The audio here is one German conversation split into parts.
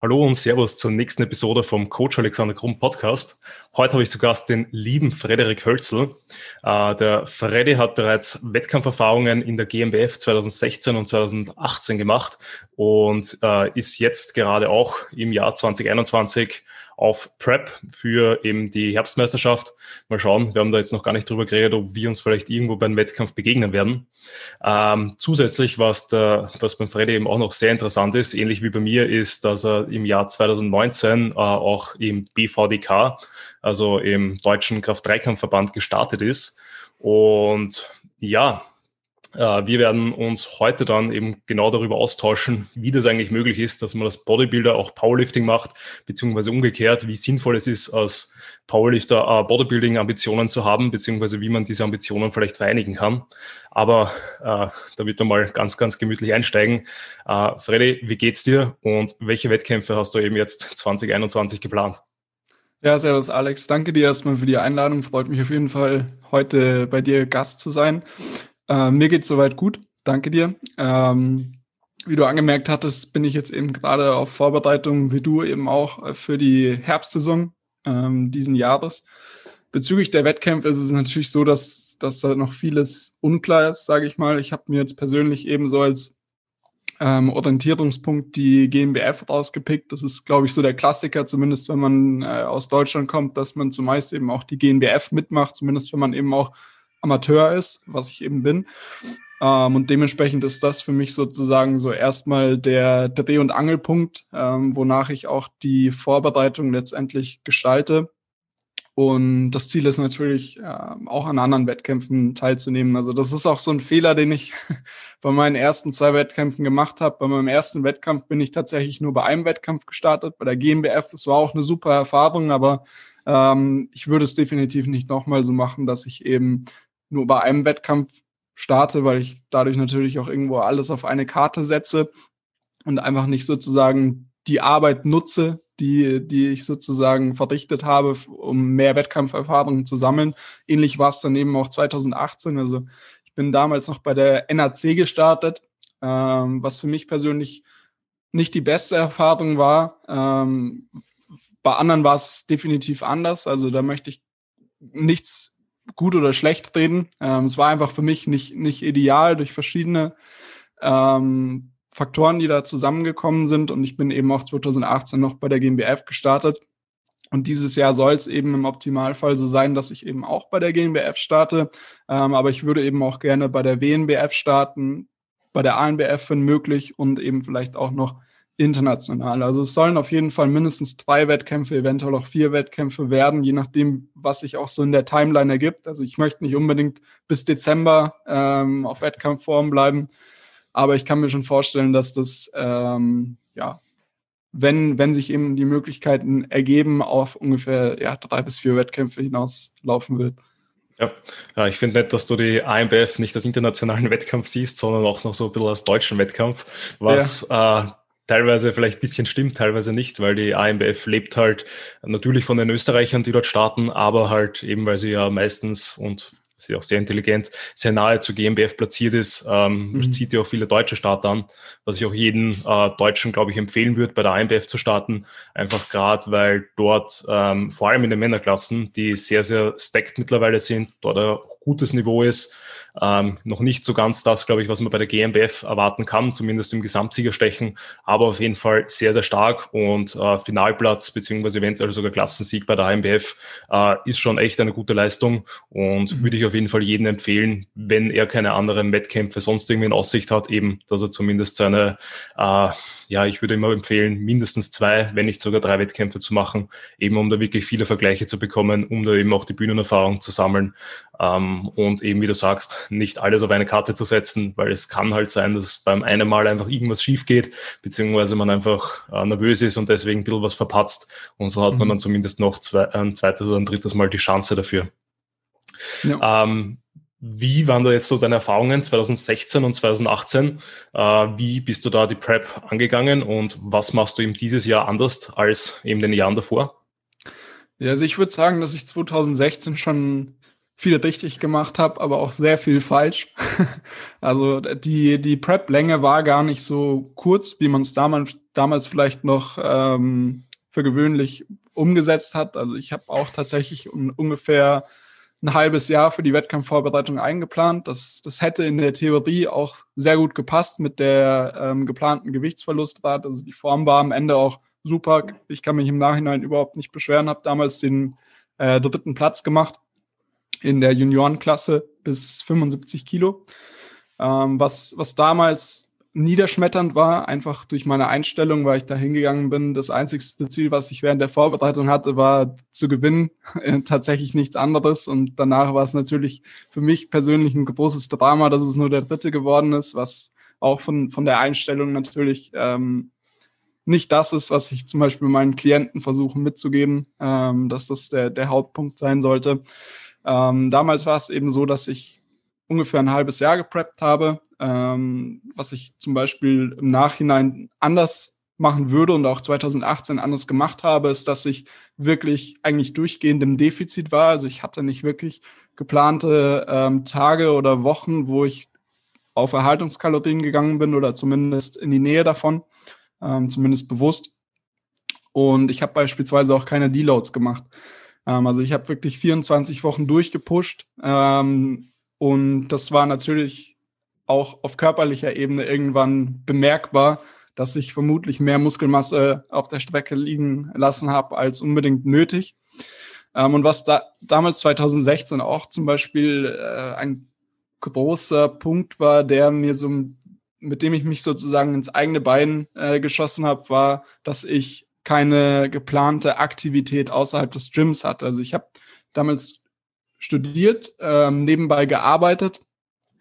Hallo und Servus zur nächsten Episode vom Coach Alexander Krumm Podcast. Heute habe ich zu Gast den lieben Frederik Hölzel. Äh, der Freddy hat bereits Wettkampferfahrungen in der GmbF 2016 und 2018 gemacht und äh, ist jetzt gerade auch im Jahr 2021 auf Prep für eben die Herbstmeisterschaft. Mal schauen, wir haben da jetzt noch gar nicht drüber geredet, ob wir uns vielleicht irgendwo beim Wettkampf begegnen werden. Ähm, zusätzlich, was, der, was beim Freddy eben auch noch sehr interessant ist, ähnlich wie bei mir, ist, dass er im Jahr 2019 äh, auch im BVDK, also im Deutschen Kraft-Dreikampfverband gestartet ist. Und ja, wir werden uns heute dann eben genau darüber austauschen, wie das eigentlich möglich ist, dass man als Bodybuilder auch Powerlifting macht, beziehungsweise umgekehrt, wie sinnvoll es ist, als Powerlifter äh, Bodybuilding-Ambitionen zu haben, beziehungsweise wie man diese Ambitionen vielleicht vereinigen kann. Aber äh, da wird man mal ganz, ganz gemütlich einsteigen. Äh, Freddy, wie geht's dir und welche Wettkämpfe hast du eben jetzt 2021 geplant? Ja, servus Alex. Danke dir erstmal für die Einladung. Freut mich auf jeden Fall, heute bei dir Gast zu sein. Äh, mir geht's soweit gut. Danke dir. Ähm, wie du angemerkt hattest, bin ich jetzt eben gerade auf Vorbereitung, wie du eben auch äh, für die Herbstsaison ähm, diesen Jahres. Bezüglich der Wettkämpfe ist es natürlich so, dass, dass da noch vieles unklar ist, sage ich mal. Ich habe mir jetzt persönlich eben so als ähm, Orientierungspunkt die GmbF rausgepickt. Das ist, glaube ich, so der Klassiker, zumindest wenn man äh, aus Deutschland kommt, dass man zumeist eben auch die GmbF mitmacht, zumindest wenn man eben auch Amateur ist, was ich eben bin. Ähm, und dementsprechend ist das für mich sozusagen so erstmal der Dreh- und Angelpunkt, ähm, wonach ich auch die Vorbereitung letztendlich gestalte. Und das Ziel ist natürlich, äh, auch an anderen Wettkämpfen teilzunehmen. Also das ist auch so ein Fehler, den ich bei meinen ersten zwei Wettkämpfen gemacht habe. Bei meinem ersten Wettkampf bin ich tatsächlich nur bei einem Wettkampf gestartet, bei der GmbF. Es war auch eine super Erfahrung, aber ähm, ich würde es definitiv nicht nochmal so machen, dass ich eben nur bei einem Wettkampf starte, weil ich dadurch natürlich auch irgendwo alles auf eine Karte setze und einfach nicht sozusagen die Arbeit nutze, die, die ich sozusagen verrichtet habe, um mehr Wettkampferfahrungen zu sammeln. Ähnlich war es dann eben auch 2018. Also ich bin damals noch bei der NAC gestartet, ähm, was für mich persönlich nicht die beste Erfahrung war. Ähm, bei anderen war es definitiv anders. Also da möchte ich nichts gut oder schlecht reden. Ähm, es war einfach für mich nicht, nicht ideal durch verschiedene ähm, Faktoren, die da zusammengekommen sind. Und ich bin eben auch 2018 noch bei der GmbF gestartet. Und dieses Jahr soll es eben im Optimalfall so sein, dass ich eben auch bei der GmbF starte. Ähm, aber ich würde eben auch gerne bei der WNBF starten, bei der ANBF, wenn möglich, und eben vielleicht auch noch international. Also es sollen auf jeden Fall mindestens drei Wettkämpfe, eventuell auch vier Wettkämpfe werden, je nachdem, was sich auch so in der Timeline ergibt. Also ich möchte nicht unbedingt bis Dezember ähm, auf Wettkampfform bleiben, aber ich kann mir schon vorstellen, dass das ähm, ja wenn, wenn sich eben die Möglichkeiten ergeben, auf ungefähr ja, drei bis vier Wettkämpfe hinauslaufen wird. Ja, ja ich finde nett, dass du die AMBF nicht als internationalen Wettkampf siehst, sondern auch noch so ein bisschen als deutschen Wettkampf, was ja. äh, teilweise vielleicht ein bisschen stimmt, teilweise nicht, weil die AMBF lebt halt natürlich von den Österreichern, die dort starten, aber halt eben, weil sie ja meistens und sie auch sehr intelligent, sehr nahe zu GmbF platziert ist, ähm, mhm. zieht ja auch viele deutsche Starter an, was ich auch jeden äh, Deutschen, glaube ich, empfehlen würde, bei der AMBF zu starten, einfach gerade, weil dort ähm, vor allem in den Männerklassen, die sehr, sehr stacked mittlerweile sind, dort ein gutes Niveau ist, ähm, noch nicht so ganz das, glaube ich, was man bei der GmbF erwarten kann, zumindest im Gesamtsiegerstechen, aber auf jeden Fall sehr, sehr stark und äh, Finalplatz beziehungsweise eventuell sogar Klassensieg bei der AMBF äh, ist schon echt eine gute Leistung und mhm. würde ich auf jeden Fall jedem empfehlen, wenn er keine anderen Wettkämpfe sonst irgendwie in Aussicht hat, eben, dass er zumindest seine, äh, ja, ich würde immer empfehlen, mindestens zwei, wenn nicht sogar drei Wettkämpfe zu machen, eben um da wirklich viele Vergleiche zu bekommen, um da eben auch die Bühnenerfahrung zu sammeln ähm, und eben, wie du sagst, nicht alles auf eine Karte zu setzen, weil es kann halt sein, dass beim einen Mal einfach irgendwas schief geht, beziehungsweise man einfach äh, nervös ist und deswegen ein bisschen was verpatzt. Und so hat mhm. man dann zumindest noch zwei, ein zweites oder ein drittes Mal die Chance dafür. Ja. Ähm, wie waren da jetzt so deine Erfahrungen 2016 und 2018? Äh, wie bist du da die Prep angegangen und was machst du eben dieses Jahr anders als eben den Jahren davor? Ja, also ich würde sagen, dass ich 2016 schon viel richtig gemacht habe, aber auch sehr viel falsch. also die, die Prep-Länge war gar nicht so kurz, wie man es damals, damals vielleicht noch ähm, für gewöhnlich umgesetzt hat. Also ich habe auch tatsächlich un ungefähr ein halbes Jahr für die Wettkampfvorbereitung eingeplant. Das, das hätte in der Theorie auch sehr gut gepasst mit der ähm, geplanten Gewichtsverlustrate. Also die Form war am Ende auch super. Ich kann mich im Nachhinein überhaupt nicht beschweren, habe damals den äh, dritten Platz gemacht in der Juniorenklasse bis 75 Kilo. Ähm, was, was damals niederschmetternd war, einfach durch meine Einstellung, weil ich da hingegangen bin. Das einzigste Ziel, was ich während der Vorbereitung hatte, war zu gewinnen. Tatsächlich nichts anderes. Und danach war es natürlich für mich persönlich ein großes Drama, dass es nur der dritte geworden ist, was auch von, von der Einstellung natürlich ähm, nicht das ist, was ich zum Beispiel meinen Klienten versuche mitzugeben, ähm, dass das der, der Hauptpunkt sein sollte. Ähm, damals war es eben so, dass ich ungefähr ein halbes Jahr gepreppt habe, ähm, was ich zum Beispiel im Nachhinein anders machen würde und auch 2018 anders gemacht habe, ist, dass ich wirklich eigentlich durchgehend im Defizit war. Also ich hatte nicht wirklich geplante ähm, Tage oder Wochen, wo ich auf Erhaltungskalorien gegangen bin oder zumindest in die Nähe davon, ähm, zumindest bewusst. Und ich habe beispielsweise auch keine Deloads gemacht. Ähm, also ich habe wirklich 24 Wochen durchgepusht. Ähm, und das war natürlich auch auf körperlicher Ebene irgendwann bemerkbar, dass ich vermutlich mehr Muskelmasse auf der Strecke liegen lassen habe als unbedingt nötig. Ähm, und was da damals 2016 auch zum Beispiel äh, ein großer Punkt war, der mir so, mit dem ich mich sozusagen ins eigene Bein äh, geschossen habe, war, dass ich keine geplante Aktivität außerhalb des Gyms hatte. Also ich habe damals studiert, ähm, nebenbei gearbeitet.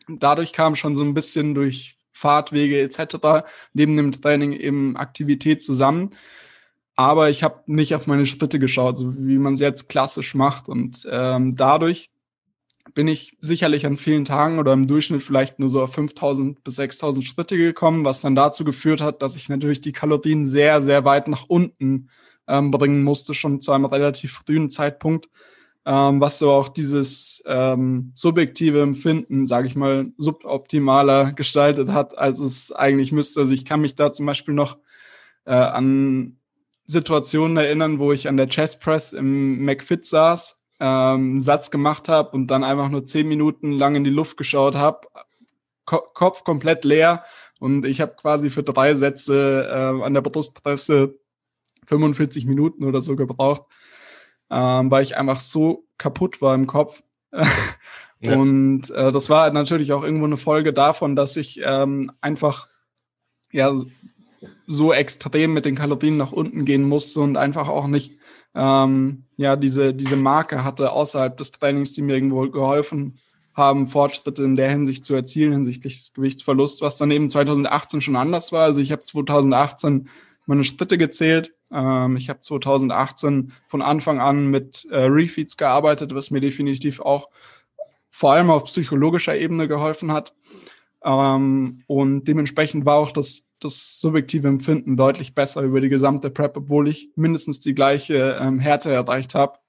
Dadurch kam schon so ein bisschen durch Fahrtwege etc. neben dem Training eben Aktivität zusammen. Aber ich habe nicht auf meine Schritte geschaut, so wie man es jetzt klassisch macht. Und ähm, dadurch bin ich sicherlich an vielen Tagen oder im Durchschnitt vielleicht nur so auf 5000 bis 6000 Schritte gekommen, was dann dazu geführt hat, dass ich natürlich die Kalorien sehr, sehr weit nach unten ähm, bringen musste, schon zu einem relativ frühen Zeitpunkt, ähm, was so auch dieses ähm, subjektive Empfinden, sage ich mal, suboptimaler gestaltet hat, als es eigentlich müsste. Also ich kann mich da zum Beispiel noch äh, an Situationen erinnern, wo ich an der Chest Press im McFit saß ähm, einen Satz gemacht habe und dann einfach nur zehn Minuten lang in die Luft geschaut habe, Ko Kopf komplett leer und ich habe quasi für drei Sätze äh, an der Brustpresse 45 Minuten oder so gebraucht, ähm, weil ich einfach so kaputt war im Kopf. ja. Und äh, das war natürlich auch irgendwo eine Folge davon, dass ich ähm, einfach ja so extrem mit den Kalorien nach unten gehen musste und einfach auch nicht ähm, ja, diese, diese Marke hatte außerhalb des Trainings, die mir irgendwo geholfen haben, Fortschritte in der Hinsicht zu erzielen, hinsichtlich des Gewichtsverlusts, was dann eben 2018 schon anders war. Also ich habe 2018 meine Schritte gezählt. Ähm, ich habe 2018 von Anfang an mit äh, Refeeds gearbeitet, was mir definitiv auch vor allem auf psychologischer Ebene geholfen hat. Ähm, und dementsprechend war auch das das subjektive Empfinden deutlich besser über die gesamte Prep, obwohl ich mindestens die gleiche ähm, Härte erreicht habe.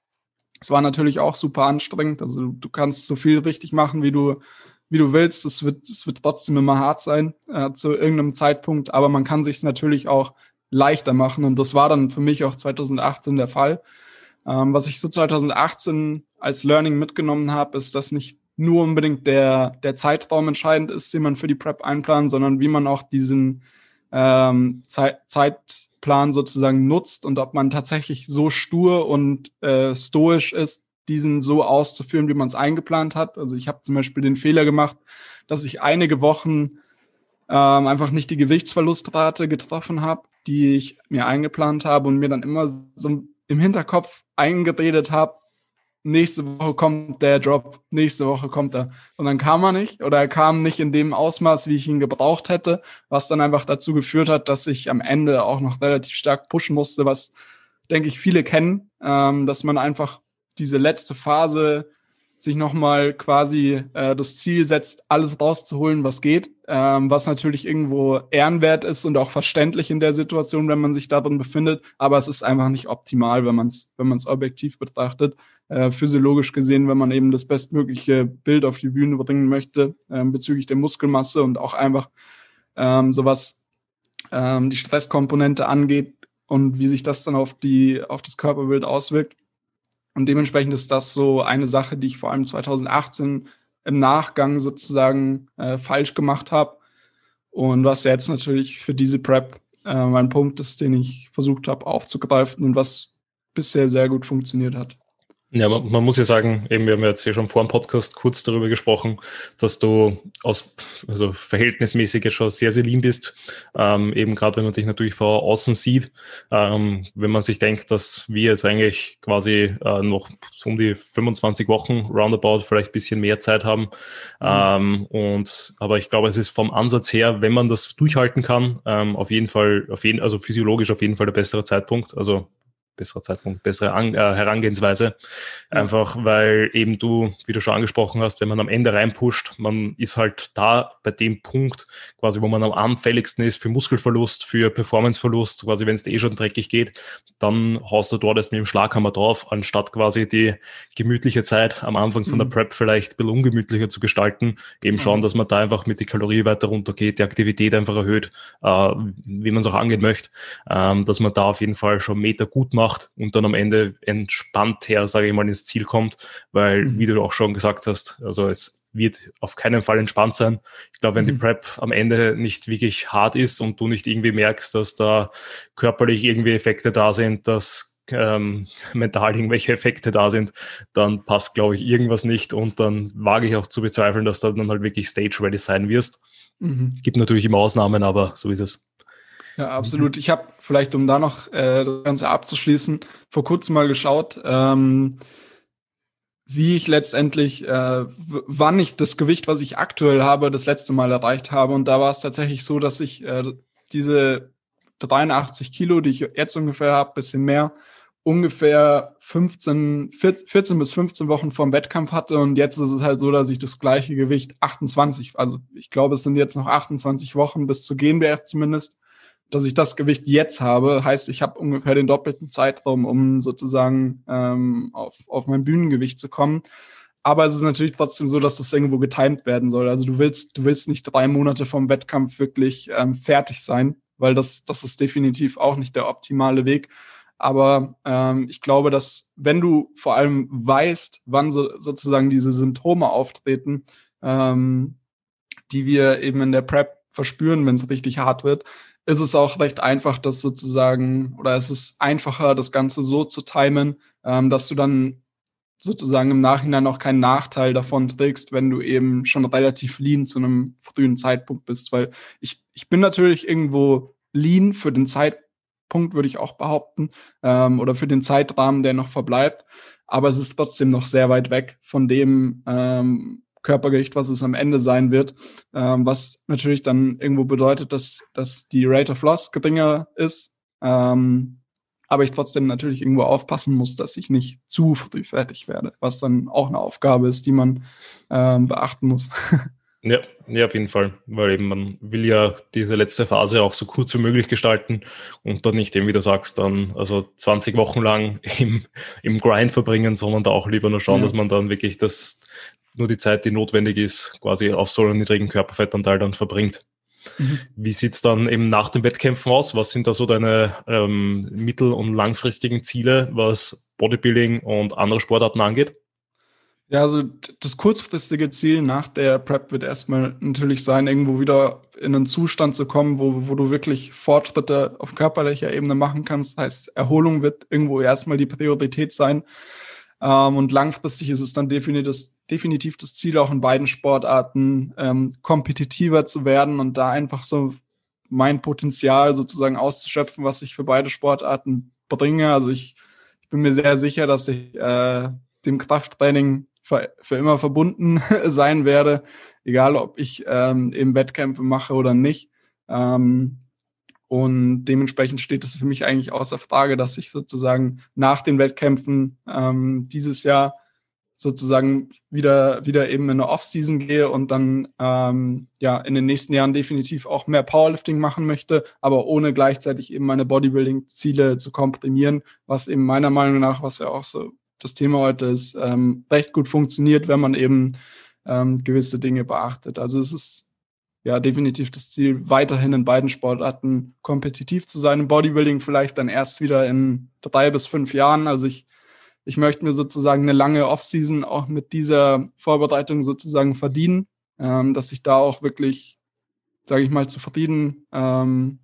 Es war natürlich auch super anstrengend. Also du kannst so viel richtig machen, wie du, wie du willst. Es wird, es wird trotzdem immer hart sein äh, zu irgendeinem Zeitpunkt, aber man kann sich natürlich auch leichter machen. Und das war dann für mich auch 2018 der Fall. Ähm, was ich so 2018 als Learning mitgenommen habe, ist, dass nicht nur unbedingt der, der Zeitraum entscheidend ist, den man für die Prep einplant, sondern wie man auch diesen, ähm, Zeit, Zeitplan sozusagen nutzt und ob man tatsächlich so stur und äh, stoisch ist, diesen so auszuführen, wie man es eingeplant hat. Also ich habe zum Beispiel den Fehler gemacht, dass ich einige Wochen ähm, einfach nicht die Gewichtsverlustrate getroffen habe, die ich mir eingeplant habe und mir dann immer so im Hinterkopf eingeredet habe, nächste Woche kommt der Drop, nächste Woche kommt er. Und dann kam er nicht oder er kam nicht in dem Ausmaß, wie ich ihn gebraucht hätte, was dann einfach dazu geführt hat, dass ich am Ende auch noch relativ stark pushen musste, was, denke ich, viele kennen, ähm, dass man einfach diese letzte Phase sich nochmal quasi äh, das Ziel setzt, alles rauszuholen, was geht, ähm, was natürlich irgendwo ehrenwert ist und auch verständlich in der Situation, wenn man sich darin befindet, aber es ist einfach nicht optimal, wenn man es wenn man's objektiv betrachtet. Äh, physiologisch gesehen, wenn man eben das bestmögliche Bild auf die Bühne bringen möchte äh, bezüglich der Muskelmasse und auch einfach ähm, sowas ähm, die Stresskomponente angeht und wie sich das dann auf die auf das Körperbild auswirkt und dementsprechend ist das so eine Sache, die ich vor allem 2018 im Nachgang sozusagen äh, falsch gemacht habe. Und was jetzt natürlich für diese Prep äh, mein Punkt ist, den ich versucht habe aufzugreifen und was bisher sehr gut funktioniert hat. Ja, man, man, muss ja sagen, eben, wir haben ja jetzt hier schon vor dem Podcast kurz darüber gesprochen, dass du aus, also verhältnismäßig jetzt schon sehr, sehr lean bist. Ähm, eben gerade wenn man dich natürlich von außen sieht, ähm, wenn man sich denkt, dass wir jetzt eigentlich quasi äh, noch so um die 25 Wochen roundabout vielleicht bisschen mehr Zeit haben. Mhm. Ähm, und, aber ich glaube, es ist vom Ansatz her, wenn man das durchhalten kann, ähm, auf jeden Fall, auf jeden, also physiologisch auf jeden Fall der bessere Zeitpunkt. Also besserer Zeitpunkt, bessere An äh, Herangehensweise. Ja. Einfach weil eben du, wie du schon angesprochen hast, wenn man am Ende reinpusht, man ist halt da bei dem Punkt, quasi, wo man am anfälligsten ist für Muskelverlust, für Performanceverlust, quasi wenn es eh schon dreckig geht, dann haust du dort erst mit dem Schlaghammer drauf, anstatt quasi die gemütliche Zeit am Anfang von mhm. der Prep vielleicht ein bisschen ungemütlicher zu gestalten, eben mhm. schauen, dass man da einfach mit die Kalorie weiter runtergeht, die Aktivität einfach erhöht, äh, wie man es auch angehen möchte, ähm, dass man da auf jeden Fall schon Meter gut macht macht und dann am Ende entspannt her, sage ich mal, ins Ziel kommt, weil, mhm. wie du auch schon gesagt hast, also es wird auf keinen Fall entspannt sein. Ich glaube, wenn mhm. die Prep am Ende nicht wirklich hart ist und du nicht irgendwie merkst, dass da körperlich irgendwie Effekte da sind, dass ähm, mental irgendwelche Effekte da sind, dann passt, glaube ich, irgendwas nicht und dann wage ich auch zu bezweifeln, dass du dann halt wirklich stage-ready sein wirst. Mhm. Gibt natürlich immer Ausnahmen, aber so ist es. Ja, absolut. Ich habe vielleicht, um da noch äh, das Ganze abzuschließen, vor kurzem mal geschaut, ähm, wie ich letztendlich, äh, wann ich das Gewicht, was ich aktuell habe, das letzte Mal erreicht habe. Und da war es tatsächlich so, dass ich äh, diese 83 Kilo, die ich jetzt ungefähr habe, bisschen mehr, ungefähr 15, 14 bis 15 Wochen vorm Wettkampf hatte. Und jetzt ist es halt so, dass ich das gleiche Gewicht 28, also ich glaube, es sind jetzt noch 28 Wochen bis zu GNBF zumindest, dass ich das Gewicht jetzt habe, heißt, ich habe ungefähr den doppelten Zeitraum, um sozusagen ähm, auf, auf mein Bühnengewicht zu kommen. Aber es ist natürlich trotzdem so, dass das irgendwo getimed werden soll. Also du willst, du willst nicht drei Monate vom Wettkampf wirklich ähm, fertig sein, weil das, das ist definitiv auch nicht der optimale Weg. Aber ähm, ich glaube, dass wenn du vor allem weißt, wann so, sozusagen diese Symptome auftreten, ähm, die wir eben in der Prep verspüren, wenn es richtig hart wird, ist es auch recht einfach, das sozusagen, oder es ist einfacher, das Ganze so zu timen, ähm, dass du dann sozusagen im Nachhinein auch keinen Nachteil davon trägst, wenn du eben schon relativ lean zu einem frühen Zeitpunkt bist. Weil ich, ich bin natürlich irgendwo lean für den Zeitpunkt, würde ich auch behaupten, ähm, oder für den Zeitrahmen, der noch verbleibt. Aber es ist trotzdem noch sehr weit weg von dem, ähm, Körpergewicht, was es am Ende sein wird, ähm, was natürlich dann irgendwo bedeutet, dass, dass die Rate of Loss geringer ist, ähm, aber ich trotzdem natürlich irgendwo aufpassen muss, dass ich nicht zu früh fertig werde, was dann auch eine Aufgabe ist, die man ähm, beachten muss. Ja, ja, auf jeden Fall, weil eben man will ja diese letzte Phase auch so kurz wie möglich gestalten und dann nicht eben, wie du sagst, dann also 20 Wochen lang im, im Grind verbringen, sondern da auch lieber nur schauen, ja. dass man dann wirklich das, nur die Zeit, die notwendig ist, quasi auf so einem niedrigen Körperfettanteil dann verbringt. Mhm. Wie sieht's dann eben nach den Wettkämpfen aus? Was sind da so deine ähm, mittel- und langfristigen Ziele, was Bodybuilding und andere Sportarten angeht? Ja, also das kurzfristige Ziel nach der Prep wird erstmal natürlich sein, irgendwo wieder in einen Zustand zu kommen, wo, wo du wirklich Fortschritte auf körperlicher Ebene machen kannst. Das heißt, Erholung wird irgendwo erstmal die Priorität sein. Ähm, und langfristig ist es dann definitiv das, definitiv das Ziel, auch in beiden Sportarten ähm, kompetitiver zu werden und da einfach so mein Potenzial sozusagen auszuschöpfen, was ich für beide Sportarten bringe. Also ich, ich bin mir sehr sicher, dass ich äh, dem Krafttraining für, für immer verbunden sein werde, egal ob ich ähm, eben Wettkämpfe mache oder nicht. Ähm, und dementsprechend steht es für mich eigentlich außer Frage, dass ich sozusagen nach den Wettkämpfen ähm, dieses Jahr sozusagen wieder, wieder eben in eine Off-Season gehe und dann ähm, ja in den nächsten Jahren definitiv auch mehr Powerlifting machen möchte, aber ohne gleichzeitig eben meine Bodybuilding-Ziele zu komprimieren, was eben meiner Meinung nach, was ja auch so das Thema heute ist, ähm, recht gut funktioniert, wenn man eben ähm, gewisse Dinge beachtet. Also es ist ja definitiv das Ziel, weiterhin in beiden Sportarten kompetitiv zu sein. Im Bodybuilding vielleicht dann erst wieder in drei bis fünf Jahren. Also ich ich möchte mir sozusagen eine lange Offseason auch mit dieser Vorbereitung sozusagen verdienen, ähm, dass ich da auch wirklich, sage ich mal, zufrieden ähm,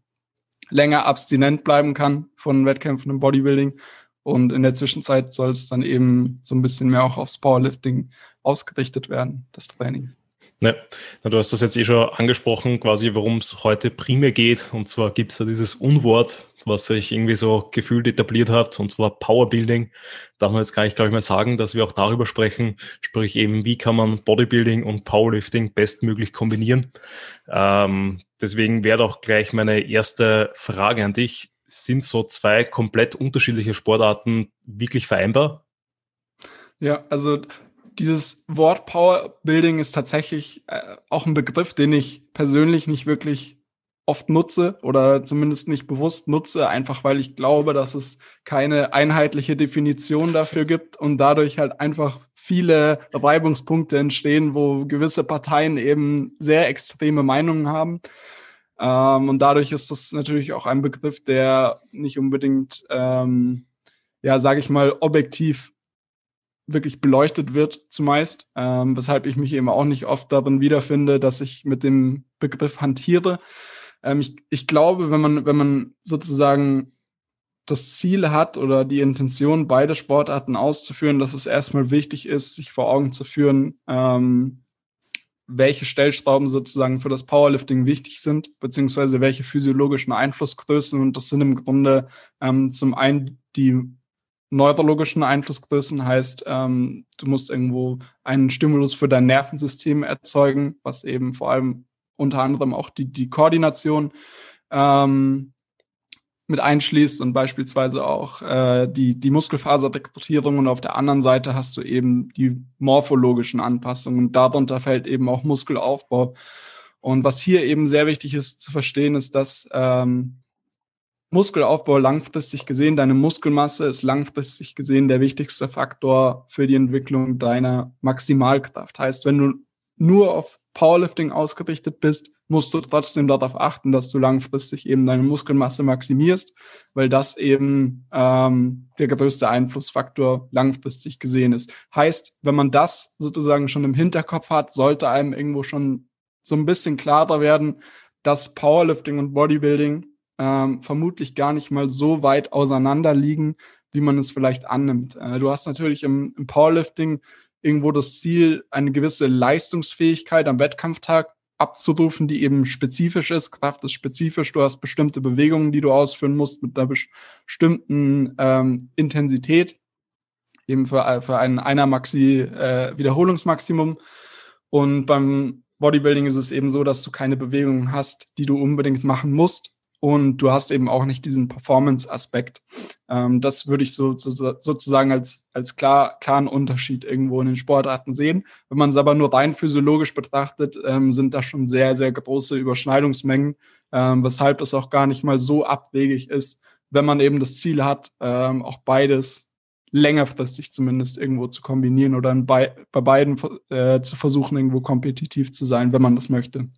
länger abstinent bleiben kann von Wettkämpfen im Bodybuilding. Und in der Zwischenzeit soll es dann eben so ein bisschen mehr auch aufs Powerlifting ausgerichtet werden, das Training. Ja, du hast das jetzt eh schon angesprochen, quasi worum es heute primär geht. Und zwar gibt es da dieses Unwort, was sich irgendwie so gefühlt etabliert hat, und zwar Powerbuilding. Damals kann ich, glaube ich, mal sagen, dass wir auch darüber sprechen, sprich eben, wie kann man Bodybuilding und Powerlifting bestmöglich kombinieren. Ähm, deswegen wäre doch gleich meine erste Frage an dich. Sind so zwei komplett unterschiedliche Sportarten wirklich vereinbar? Ja, also dieses Wort Powerbuilding ist tatsächlich äh, auch ein Begriff, den ich persönlich nicht wirklich oft nutze oder zumindest nicht bewusst nutze, einfach weil ich glaube, dass es keine einheitliche Definition dafür gibt und dadurch halt einfach viele Reibungspunkte entstehen, wo gewisse Parteien eben sehr extreme Meinungen haben. Ähm, und dadurch ist das natürlich auch ein Begriff, der nicht unbedingt, ähm, ja, sage ich mal, objektiv wirklich beleuchtet wird zumeist, ähm, weshalb ich mich eben auch nicht oft darin wiederfinde, dass ich mit dem Begriff hantiere. Ähm, ich, ich glaube, wenn man, wenn man sozusagen das Ziel hat oder die Intention, beide Sportarten auszuführen, dass es erstmal wichtig ist, sich vor Augen zu führen, ähm, welche Stellschrauben sozusagen für das Powerlifting wichtig sind, beziehungsweise welche physiologischen Einflussgrößen. Und das sind im Grunde ähm, zum einen die neurologischen Einflussgrößen, heißt, ähm, du musst irgendwo einen Stimulus für dein Nervensystem erzeugen, was eben vor allem unter anderem auch die, die Koordination ähm, mit einschließt und beispielsweise auch äh, die, die Muskelfaserrekrutierung und auf der anderen Seite hast du eben die morphologischen Anpassungen darunter fällt eben auch Muskelaufbau. Und was hier eben sehr wichtig ist zu verstehen, ist, dass ähm, Muskelaufbau langfristig gesehen, deine Muskelmasse ist langfristig gesehen der wichtigste Faktor für die Entwicklung deiner Maximalkraft. Heißt, wenn du nur auf Powerlifting ausgerichtet bist, musst du trotzdem darauf achten, dass du langfristig eben deine Muskelmasse maximierst, weil das eben ähm, der größte Einflussfaktor langfristig gesehen ist. Heißt, wenn man das sozusagen schon im Hinterkopf hat, sollte einem irgendwo schon so ein bisschen klarer werden, dass Powerlifting und Bodybuilding ähm, vermutlich gar nicht mal so weit auseinander liegen, wie man es vielleicht annimmt. Äh, du hast natürlich im, im Powerlifting irgendwo das Ziel, eine gewisse Leistungsfähigkeit am Wettkampftag abzurufen, die eben spezifisch ist. Kraft ist spezifisch. Du hast bestimmte Bewegungen, die du ausführen musst mit einer bestimmten ähm, Intensität, eben für, äh, für ein einer Maxi äh, Wiederholungsmaximum. Und beim Bodybuilding ist es eben so, dass du keine Bewegungen hast, die du unbedingt machen musst, und du hast eben auch nicht diesen Performance-Aspekt. Ähm, das würde ich so, so, sozusagen als, als klar, klaren Unterschied irgendwo in den Sportarten sehen. Wenn man es aber nur rein physiologisch betrachtet, ähm, sind da schon sehr, sehr große Überschneidungsmengen, ähm, weshalb es auch gar nicht mal so abwegig ist, wenn man eben das Ziel hat, ähm, auch beides längerfristig zumindest irgendwo zu kombinieren oder bei, bei beiden äh, zu versuchen, irgendwo kompetitiv zu sein, wenn man das möchte.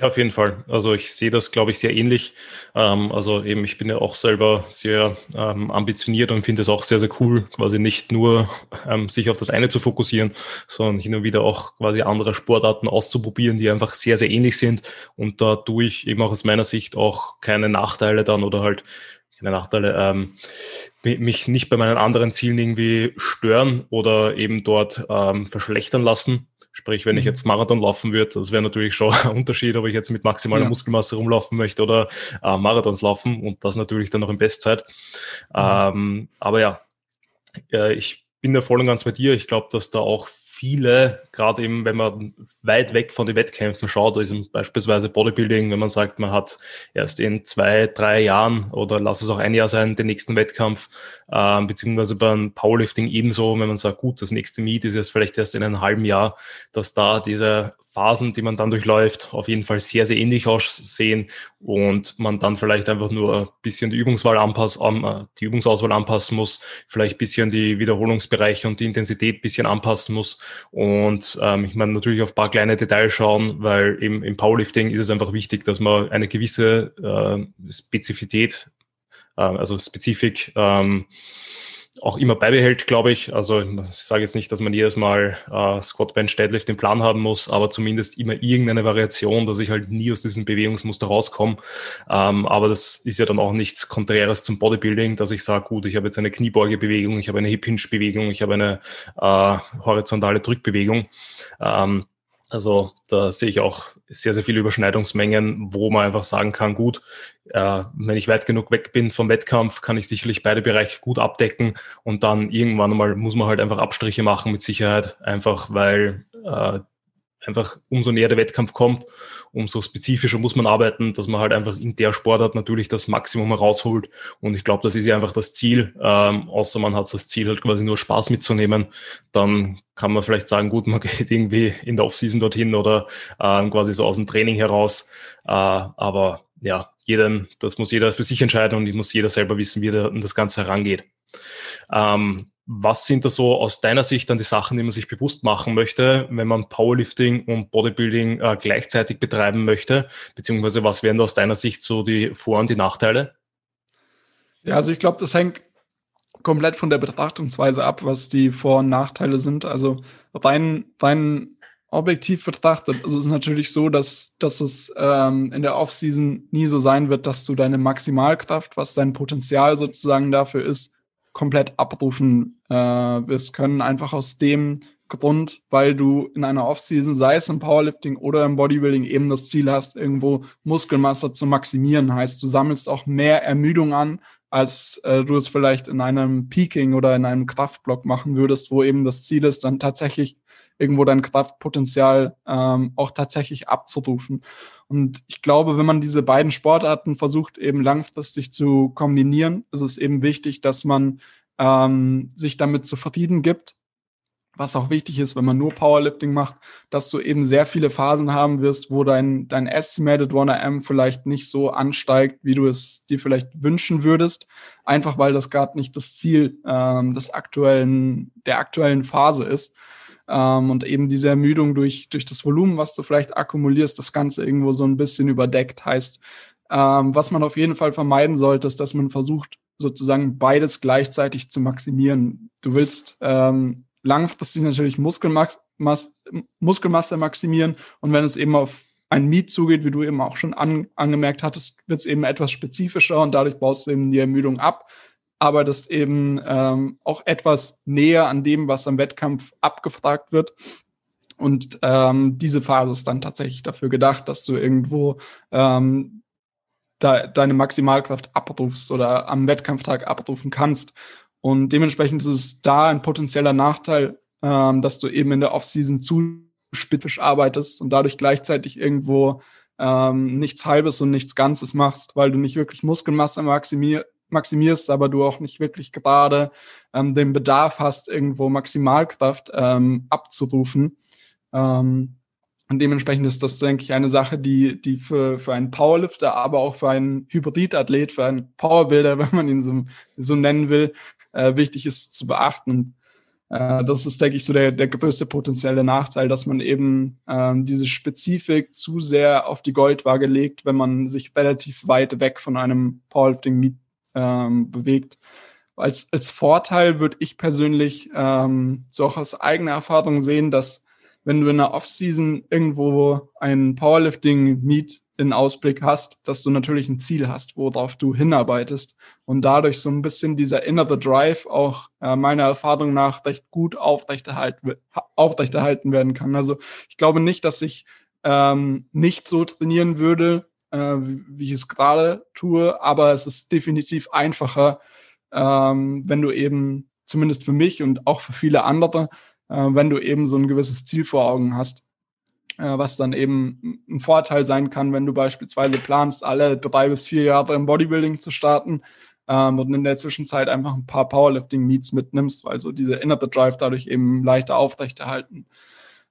Ja, auf jeden Fall. Also ich sehe das, glaube ich, sehr ähnlich. Ähm, also eben, ich bin ja auch selber sehr ähm, ambitioniert und finde es auch sehr, sehr cool, quasi nicht nur ähm, sich auf das eine zu fokussieren, sondern hin und wieder auch quasi andere Sportarten auszuprobieren, die einfach sehr, sehr ähnlich sind. Und da tue ich eben auch aus meiner Sicht auch keine Nachteile dann oder halt keine Nachteile, ähm, mich nicht bei meinen anderen Zielen irgendwie stören oder eben dort ähm, verschlechtern lassen. Sprich, wenn ich mhm. jetzt Marathon laufen würde, das wäre natürlich schon ein Unterschied, ob ich jetzt mit maximaler ja. Muskelmasse rumlaufen möchte oder äh, Marathons laufen und das natürlich dann noch in Bestzeit. Mhm. Ähm, aber ja, äh, ich bin da voll und ganz bei dir. Ich glaube, dass da auch viele, gerade eben, wenn man weit weg von den Wettkämpfen schaut, also beispielsweise Bodybuilding, wenn man sagt, man hat erst in zwei, drei Jahren oder lass es auch ein Jahr sein, den nächsten Wettkampf, äh, beziehungsweise beim Powerlifting ebenso, wenn man sagt, gut, das nächste Meet ist jetzt vielleicht erst in einem halben Jahr, dass da diese Phasen, die man dann durchläuft, auf jeden Fall sehr, sehr ähnlich aussehen und man dann vielleicht einfach nur ein bisschen die Übungswahl anpassen, äh, die Übungsauswahl anpassen muss, vielleicht ein bisschen die Wiederholungsbereiche und die Intensität ein bisschen anpassen muss und ähm, ich meine natürlich auf ein paar kleine Details schauen, weil im, im Powerlifting ist es einfach wichtig, dass man eine gewisse äh, Spezifität, äh, also Spezifik ähm, auch immer beibehält, glaube ich. Also ich sage jetzt nicht, dass man jedes Mal äh, Squat, Bench, Deadlift im Plan haben muss, aber zumindest immer irgendeine Variation, dass ich halt nie aus diesem Bewegungsmuster rauskomme. Ähm, aber das ist ja dann auch nichts Konträres zum Bodybuilding, dass ich sage, gut, ich habe jetzt eine Kniebeugebewegung, ich habe eine Hip-Hinge-Bewegung, ich habe eine äh, horizontale Drückbewegung. Ähm, also da sehe ich auch sehr, sehr viele Überschneidungsmengen, wo man einfach sagen kann, gut, äh, wenn ich weit genug weg bin vom Wettkampf, kann ich sicherlich beide Bereiche gut abdecken und dann irgendwann mal muss man halt einfach Abstriche machen mit Sicherheit, einfach weil äh, einfach umso näher der Wettkampf kommt, umso spezifischer muss man arbeiten, dass man halt einfach in der Sportart natürlich das Maximum herausholt. Und ich glaube, das ist ja einfach das Ziel. Ähm, außer man hat das Ziel halt quasi nur Spaß mitzunehmen, dann kann man vielleicht sagen, gut, man geht irgendwie in der Offseason dorthin oder ähm, quasi so aus dem Training heraus. Äh, aber ja, jedem, das muss jeder für sich entscheiden und ich muss jeder selber wissen, wie er an das Ganze herangeht. Ähm, was sind da so aus deiner Sicht dann die Sachen, die man sich bewusst machen möchte, wenn man Powerlifting und Bodybuilding äh, gleichzeitig betreiben möchte? Beziehungsweise was wären da aus deiner Sicht so die Vor- und die Nachteile? Ja, also ich glaube, das hängt komplett von der Betrachtungsweise ab, was die Vor- und Nachteile sind. Also rein, rein objektiv betrachtet ist es natürlich so, dass, dass es ähm, in der Offseason nie so sein wird, dass du deine Maximalkraft, was dein Potenzial sozusagen dafür ist, komplett abrufen äh, wirst können. Einfach aus dem Grund, weil du in einer Offseason, sei es im Powerlifting oder im Bodybuilding, eben das Ziel hast, irgendwo Muskelmasse zu maximieren. Heißt, du sammelst auch mehr Ermüdung an, als äh, du es vielleicht in einem Peaking oder in einem Kraftblock machen würdest, wo eben das Ziel ist, dann tatsächlich irgendwo dein Kraftpotenzial ähm, auch tatsächlich abzurufen. Und ich glaube, wenn man diese beiden Sportarten versucht, eben langfristig zu kombinieren, ist es eben wichtig, dass man ähm, sich damit zufrieden gibt, was auch wichtig ist, wenn man nur Powerlifting macht, dass du eben sehr viele Phasen haben wirst, wo dein, dein Estimated 1RM vielleicht nicht so ansteigt, wie du es dir vielleicht wünschen würdest, einfach weil das gerade nicht das Ziel ähm, des aktuellen, der aktuellen Phase ist. Ähm, und eben diese Ermüdung durch, durch das Volumen, was du vielleicht akkumulierst, das Ganze irgendwo so ein bisschen überdeckt. Heißt, ähm, was man auf jeden Fall vermeiden sollte, ist, dass man versucht, sozusagen beides gleichzeitig zu maximieren. Du willst ähm, langfristig natürlich Muskelmasse, Muskelmasse maximieren und wenn es eben auf ein Miet zugeht, wie du eben auch schon an, angemerkt hattest, wird es eben etwas spezifischer und dadurch baust du eben die Ermüdung ab aber das eben ähm, auch etwas näher an dem, was am Wettkampf abgefragt wird. Und ähm, diese Phase ist dann tatsächlich dafür gedacht, dass du irgendwo ähm, da, deine Maximalkraft abrufst oder am Wettkampftag abrufen kannst. Und dementsprechend ist es da ein potenzieller Nachteil, ähm, dass du eben in der Offseason zu spezifisch arbeitest und dadurch gleichzeitig irgendwo ähm, nichts Halbes und nichts Ganzes machst, weil du nicht wirklich Muskelmasse maximier maximierst, aber du auch nicht wirklich gerade ähm, den Bedarf hast, irgendwo Maximalkraft ähm, abzurufen. Ähm, und dementsprechend ist das, denke ich, eine Sache, die, die für, für einen Powerlifter, aber auch für einen Hybridathlet, für einen Powerbuilder, wenn man ihn so, so nennen will, äh, wichtig ist zu beachten. Äh, das ist, denke ich, so der, der größte potenzielle Nachteil, dass man eben ähm, diese Spezifik zu sehr auf die Goldwaage legt, wenn man sich relativ weit weg von einem Powerlifting ähm, bewegt. Als, als Vorteil würde ich persönlich ähm, so auch aus eigener Erfahrung sehen, dass wenn du in der Offseason irgendwo ein Powerlifting-Meet in Ausblick hast, dass du natürlich ein Ziel hast, worauf du hinarbeitest und dadurch so ein bisschen dieser innere Drive auch äh, meiner Erfahrung nach recht gut aufrechterhalten, aufrechterhalten werden kann. Also ich glaube nicht, dass ich ähm, nicht so trainieren würde, äh, wie ich es gerade tue, aber es ist definitiv einfacher, ähm, wenn du eben zumindest für mich und auch für viele andere äh, wenn du eben so ein gewisses Ziel vor Augen hast. Äh, was dann eben ein Vorteil sein kann, wenn du beispielsweise planst, alle drei bis vier Jahre im Bodybuilding zu starten ähm, und in der Zwischenzeit einfach ein paar Powerlifting-Meets mitnimmst, weil so diese innere Drive dadurch eben leichter aufrechterhalten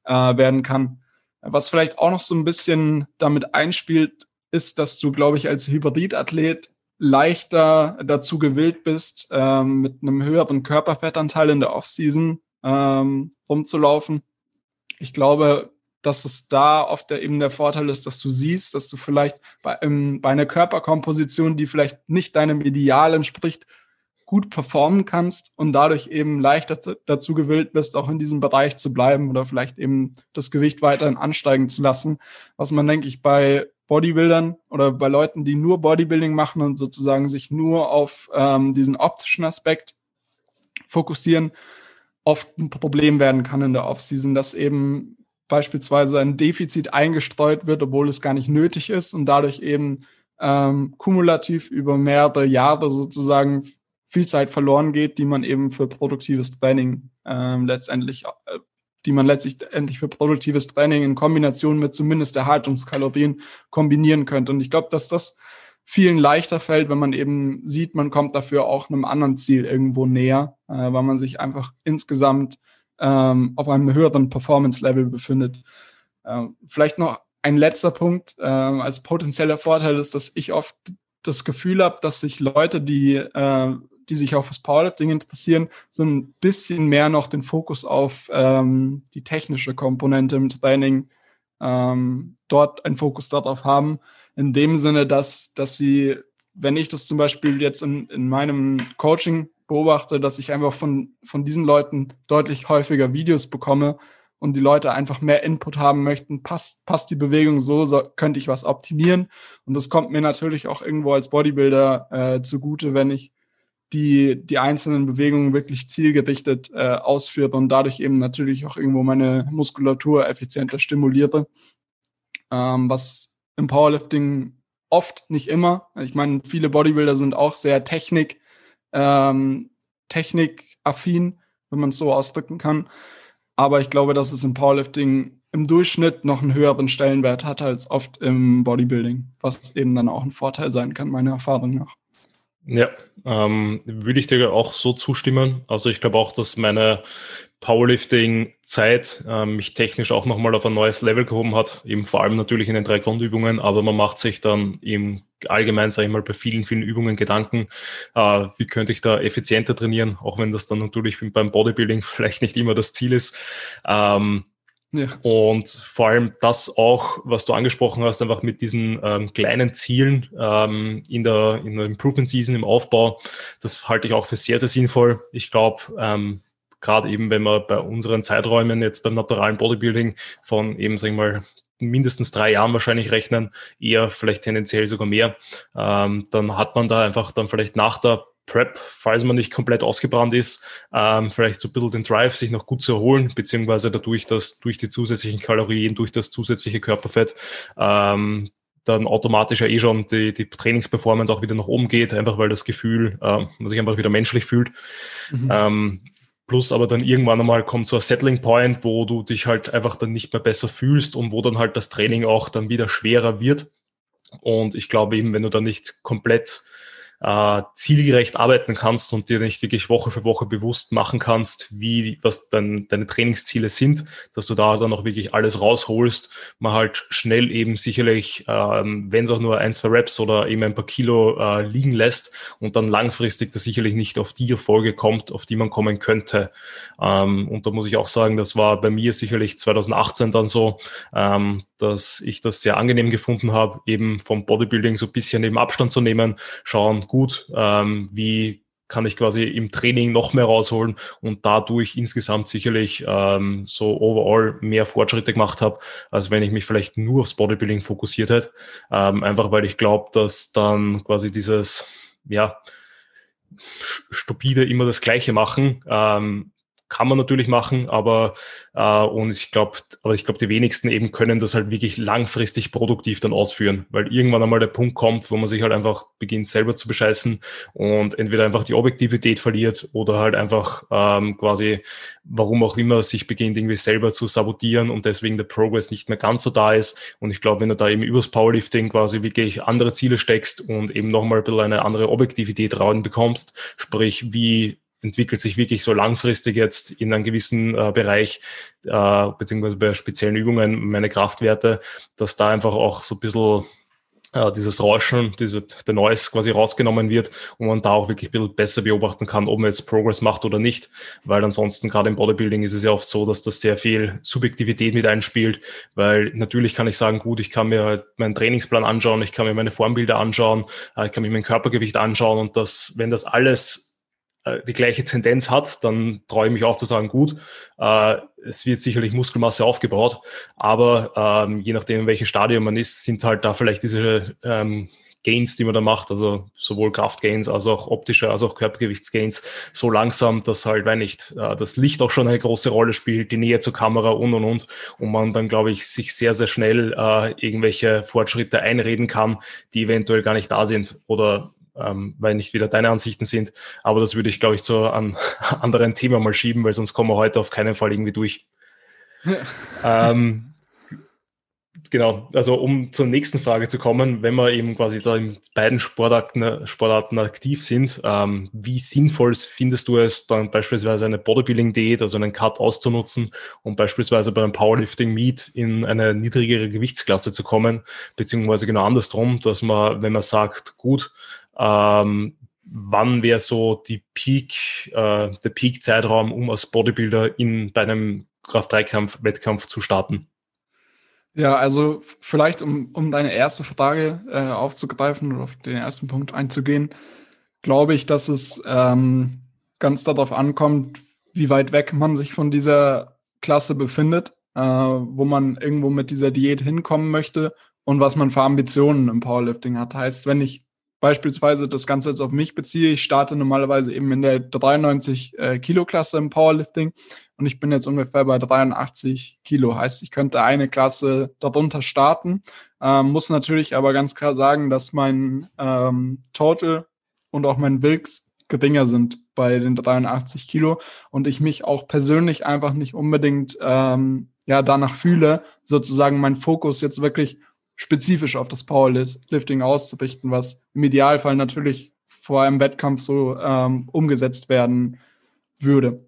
äh, werden kann. Was vielleicht auch noch so ein bisschen damit einspielt, ist, dass du, glaube ich, als Hybridathlet leichter dazu gewillt bist, ähm, mit einem höheren Körperfettanteil in der Offseason ähm, rumzulaufen. Ich glaube, dass es da oft der, eben der Vorteil ist, dass du siehst, dass du vielleicht bei, ähm, bei einer Körperkomposition, die vielleicht nicht deinem Ideal entspricht, gut performen kannst und dadurch eben leichter dazu gewillt bist, auch in diesem Bereich zu bleiben oder vielleicht eben das Gewicht weiterhin ansteigen zu lassen. Was man, denke ich, bei Bodybuildern oder bei Leuten, die nur Bodybuilding machen und sozusagen sich nur auf ähm, diesen optischen Aspekt fokussieren, oft ein Problem werden kann in der Offseason, dass eben beispielsweise ein Defizit eingestreut wird, obwohl es gar nicht nötig ist und dadurch eben ähm, kumulativ über mehrere Jahre sozusagen viel Zeit verloren geht, die man eben für produktives Training ähm, letztendlich, äh, die man letztendlich für produktives Training in Kombination mit zumindest Erhaltungskalorien kombinieren könnte. Und ich glaube, dass das vielen leichter fällt, wenn man eben sieht, man kommt dafür auch einem anderen Ziel irgendwo näher, äh, weil man sich einfach insgesamt ähm, auf einem höheren Performance-Level befindet. Ähm, vielleicht noch ein letzter Punkt ähm, als potenzieller Vorteil ist, dass ich oft das Gefühl habe, dass sich Leute, die, äh, die sich auf das Powerlifting interessieren, so ein bisschen mehr noch den Fokus auf ähm, die technische Komponente im Training ähm, dort einen Fokus darauf haben. In dem Sinne, dass, dass sie, wenn ich das zum Beispiel jetzt in, in meinem Coaching beobachte, dass ich einfach von, von diesen Leuten deutlich häufiger Videos bekomme und die Leute einfach mehr Input haben möchten, passt, passt die Bewegung so, so könnte ich was optimieren. Und das kommt mir natürlich auch irgendwo als Bodybuilder äh, zugute, wenn ich die, die einzelnen Bewegungen wirklich zielgerichtet äh, ausführe und dadurch eben natürlich auch irgendwo meine Muskulatur effizienter stimuliere. Ähm, was im Powerlifting oft, nicht immer. Ich meine, viele Bodybuilder sind auch sehr Technik, ähm, technikaffin, wenn man es so ausdrücken kann. Aber ich glaube, dass es im Powerlifting im Durchschnitt noch einen höheren Stellenwert hat als oft im Bodybuilding, was eben dann auch ein Vorteil sein kann, meiner Erfahrung nach. Ja, ähm, würde ich dir auch so zustimmen. Also ich glaube auch, dass meine Powerlifting-Zeit äh, mich technisch auch nochmal auf ein neues Level gehoben hat, eben vor allem natürlich in den drei Grundübungen, aber man macht sich dann eben allgemein, sage ich mal, bei vielen, vielen Übungen Gedanken, äh, wie könnte ich da effizienter trainieren, auch wenn das dann natürlich beim Bodybuilding vielleicht nicht immer das Ziel ist. Ähm, ja. Und vor allem das auch, was du angesprochen hast, einfach mit diesen ähm, kleinen Zielen ähm, in, der, in der Improvement Season, im Aufbau, das halte ich auch für sehr, sehr sinnvoll. Ich glaube, ähm, gerade eben, wenn wir bei unseren Zeiträumen jetzt beim naturalen Bodybuilding von eben, sagen wir mal, mindestens drei Jahren wahrscheinlich rechnen, eher vielleicht tendenziell sogar mehr, ähm, dann hat man da einfach dann vielleicht nach der Prep, falls man nicht komplett ausgebrannt ist, ähm, vielleicht so ein bisschen den Drive, sich noch gut zu erholen, beziehungsweise dadurch, dass durch die zusätzlichen Kalorien, durch das zusätzliche Körperfett, ähm, dann automatisch ja eh schon die, die Trainingsperformance auch wieder nach oben geht, einfach weil das Gefühl, äh, man sich einfach wieder menschlich fühlt. Mhm. Ähm, Plus aber dann irgendwann einmal kommt so ein Settling Point, wo du dich halt einfach dann nicht mehr besser fühlst und wo dann halt das Training auch dann wieder schwerer wird. Und ich glaube eben, wenn du dann nicht komplett äh, zielgerecht arbeiten kannst und dir nicht wirklich Woche für Woche bewusst machen kannst, wie was dein, deine Trainingsziele sind, dass du da dann auch wirklich alles rausholst, man halt schnell eben sicherlich, ähm, wenn es auch nur ein, zwei Reps oder eben ein paar Kilo äh, liegen lässt und dann langfristig das sicherlich nicht auf die Erfolge kommt, auf die man kommen könnte. Ähm, und da muss ich auch sagen, das war bei mir sicherlich 2018 dann so, ähm, dass ich das sehr angenehm gefunden habe, eben vom Bodybuilding so ein bisschen eben Abstand zu nehmen, schauen, gut, ähm, wie kann ich quasi im Training noch mehr rausholen und dadurch insgesamt sicherlich ähm, so overall mehr Fortschritte gemacht habe, als wenn ich mich vielleicht nur aufs Bodybuilding fokussiert hätte. Ähm, einfach weil ich glaube, dass dann quasi dieses, ja, stupide immer das Gleiche machen, ähm, kann man natürlich machen, aber äh, und ich glaube, aber ich glaube, die wenigsten eben können das halt wirklich langfristig produktiv dann ausführen, weil irgendwann einmal der Punkt kommt, wo man sich halt einfach beginnt selber zu bescheißen und entweder einfach die Objektivität verliert oder halt einfach ähm, quasi, warum auch immer, sich beginnt irgendwie selber zu sabotieren und deswegen der Progress nicht mehr ganz so da ist. Und ich glaube, wenn du da eben übers Powerlifting quasi wirklich andere Ziele steckst und eben nochmal ein bisschen eine andere Objektivität bekommst, sprich wie entwickelt sich wirklich so langfristig jetzt in einem gewissen äh, Bereich, äh, beziehungsweise bei speziellen Übungen meine Kraftwerte, dass da einfach auch so ein bisschen äh, dieses Rauschen, diese, der Noise quasi rausgenommen wird und man da auch wirklich ein bisschen besser beobachten kann, ob man jetzt Progress macht oder nicht, weil ansonsten gerade im Bodybuilding ist es ja oft so, dass das sehr viel Subjektivität mit einspielt, weil natürlich kann ich sagen, gut, ich kann mir halt meinen Trainingsplan anschauen, ich kann mir meine Formbilder anschauen, äh, ich kann mir mein Körpergewicht anschauen und das, wenn das alles die gleiche Tendenz hat, dann traue ich mich auch zu sagen, gut, äh, es wird sicherlich Muskelmasse aufgebaut, aber ähm, je nachdem, in welchem Stadium man ist, sind halt da vielleicht diese ähm, Gains, die man da macht, also sowohl Kraftgains als auch optische, als auch Körpergewichtsgains, so langsam, dass halt, wenn nicht, äh, das Licht auch schon eine große Rolle spielt, die Nähe zur Kamera und und und, und man dann, glaube ich, sich sehr, sehr schnell äh, irgendwelche Fortschritte einreden kann, die eventuell gar nicht da sind oder ähm, weil nicht wieder deine Ansichten sind. Aber das würde ich, glaube ich, zu einem anderen Thema mal schieben, weil sonst kommen wir heute auf keinen Fall irgendwie durch. ähm, genau, also um zur nächsten Frage zu kommen, wenn wir eben quasi so in beiden Sportarten, Sportarten aktiv sind, ähm, wie sinnvoll findest du es, dann beispielsweise eine Bodybuilding-Diät, also einen Cut auszunutzen, um beispielsweise bei einem Powerlifting-Meet in eine niedrigere Gewichtsklasse zu kommen, beziehungsweise genau andersrum, dass man, wenn man sagt, gut, ähm, wann wäre so die Peak, äh, der Peak-Zeitraum, um als Bodybuilder in, bei einem Kraft-3-Kampf-Wettkampf zu starten? Ja, also vielleicht, um, um deine erste Frage äh, aufzugreifen oder auf den ersten Punkt einzugehen, glaube ich, dass es ähm, ganz darauf ankommt, wie weit weg man sich von dieser Klasse befindet, äh, wo man irgendwo mit dieser Diät hinkommen möchte und was man für Ambitionen im Powerlifting hat. Heißt, wenn ich beispielsweise das Ganze jetzt auf mich beziehe, ich starte normalerweise eben in der 93 äh, Kilo Klasse im Powerlifting und ich bin jetzt ungefähr bei 83 Kilo. Heißt, ich könnte eine Klasse darunter starten, ähm, muss natürlich aber ganz klar sagen, dass mein ähm, Total und auch mein Wilks geringer sind bei den 83 Kilo und ich mich auch persönlich einfach nicht unbedingt ähm, ja danach fühle, sozusagen mein Fokus jetzt wirklich spezifisch auf das Powerlifting auszurichten, was im Idealfall natürlich vor einem Wettkampf so ähm, umgesetzt werden würde.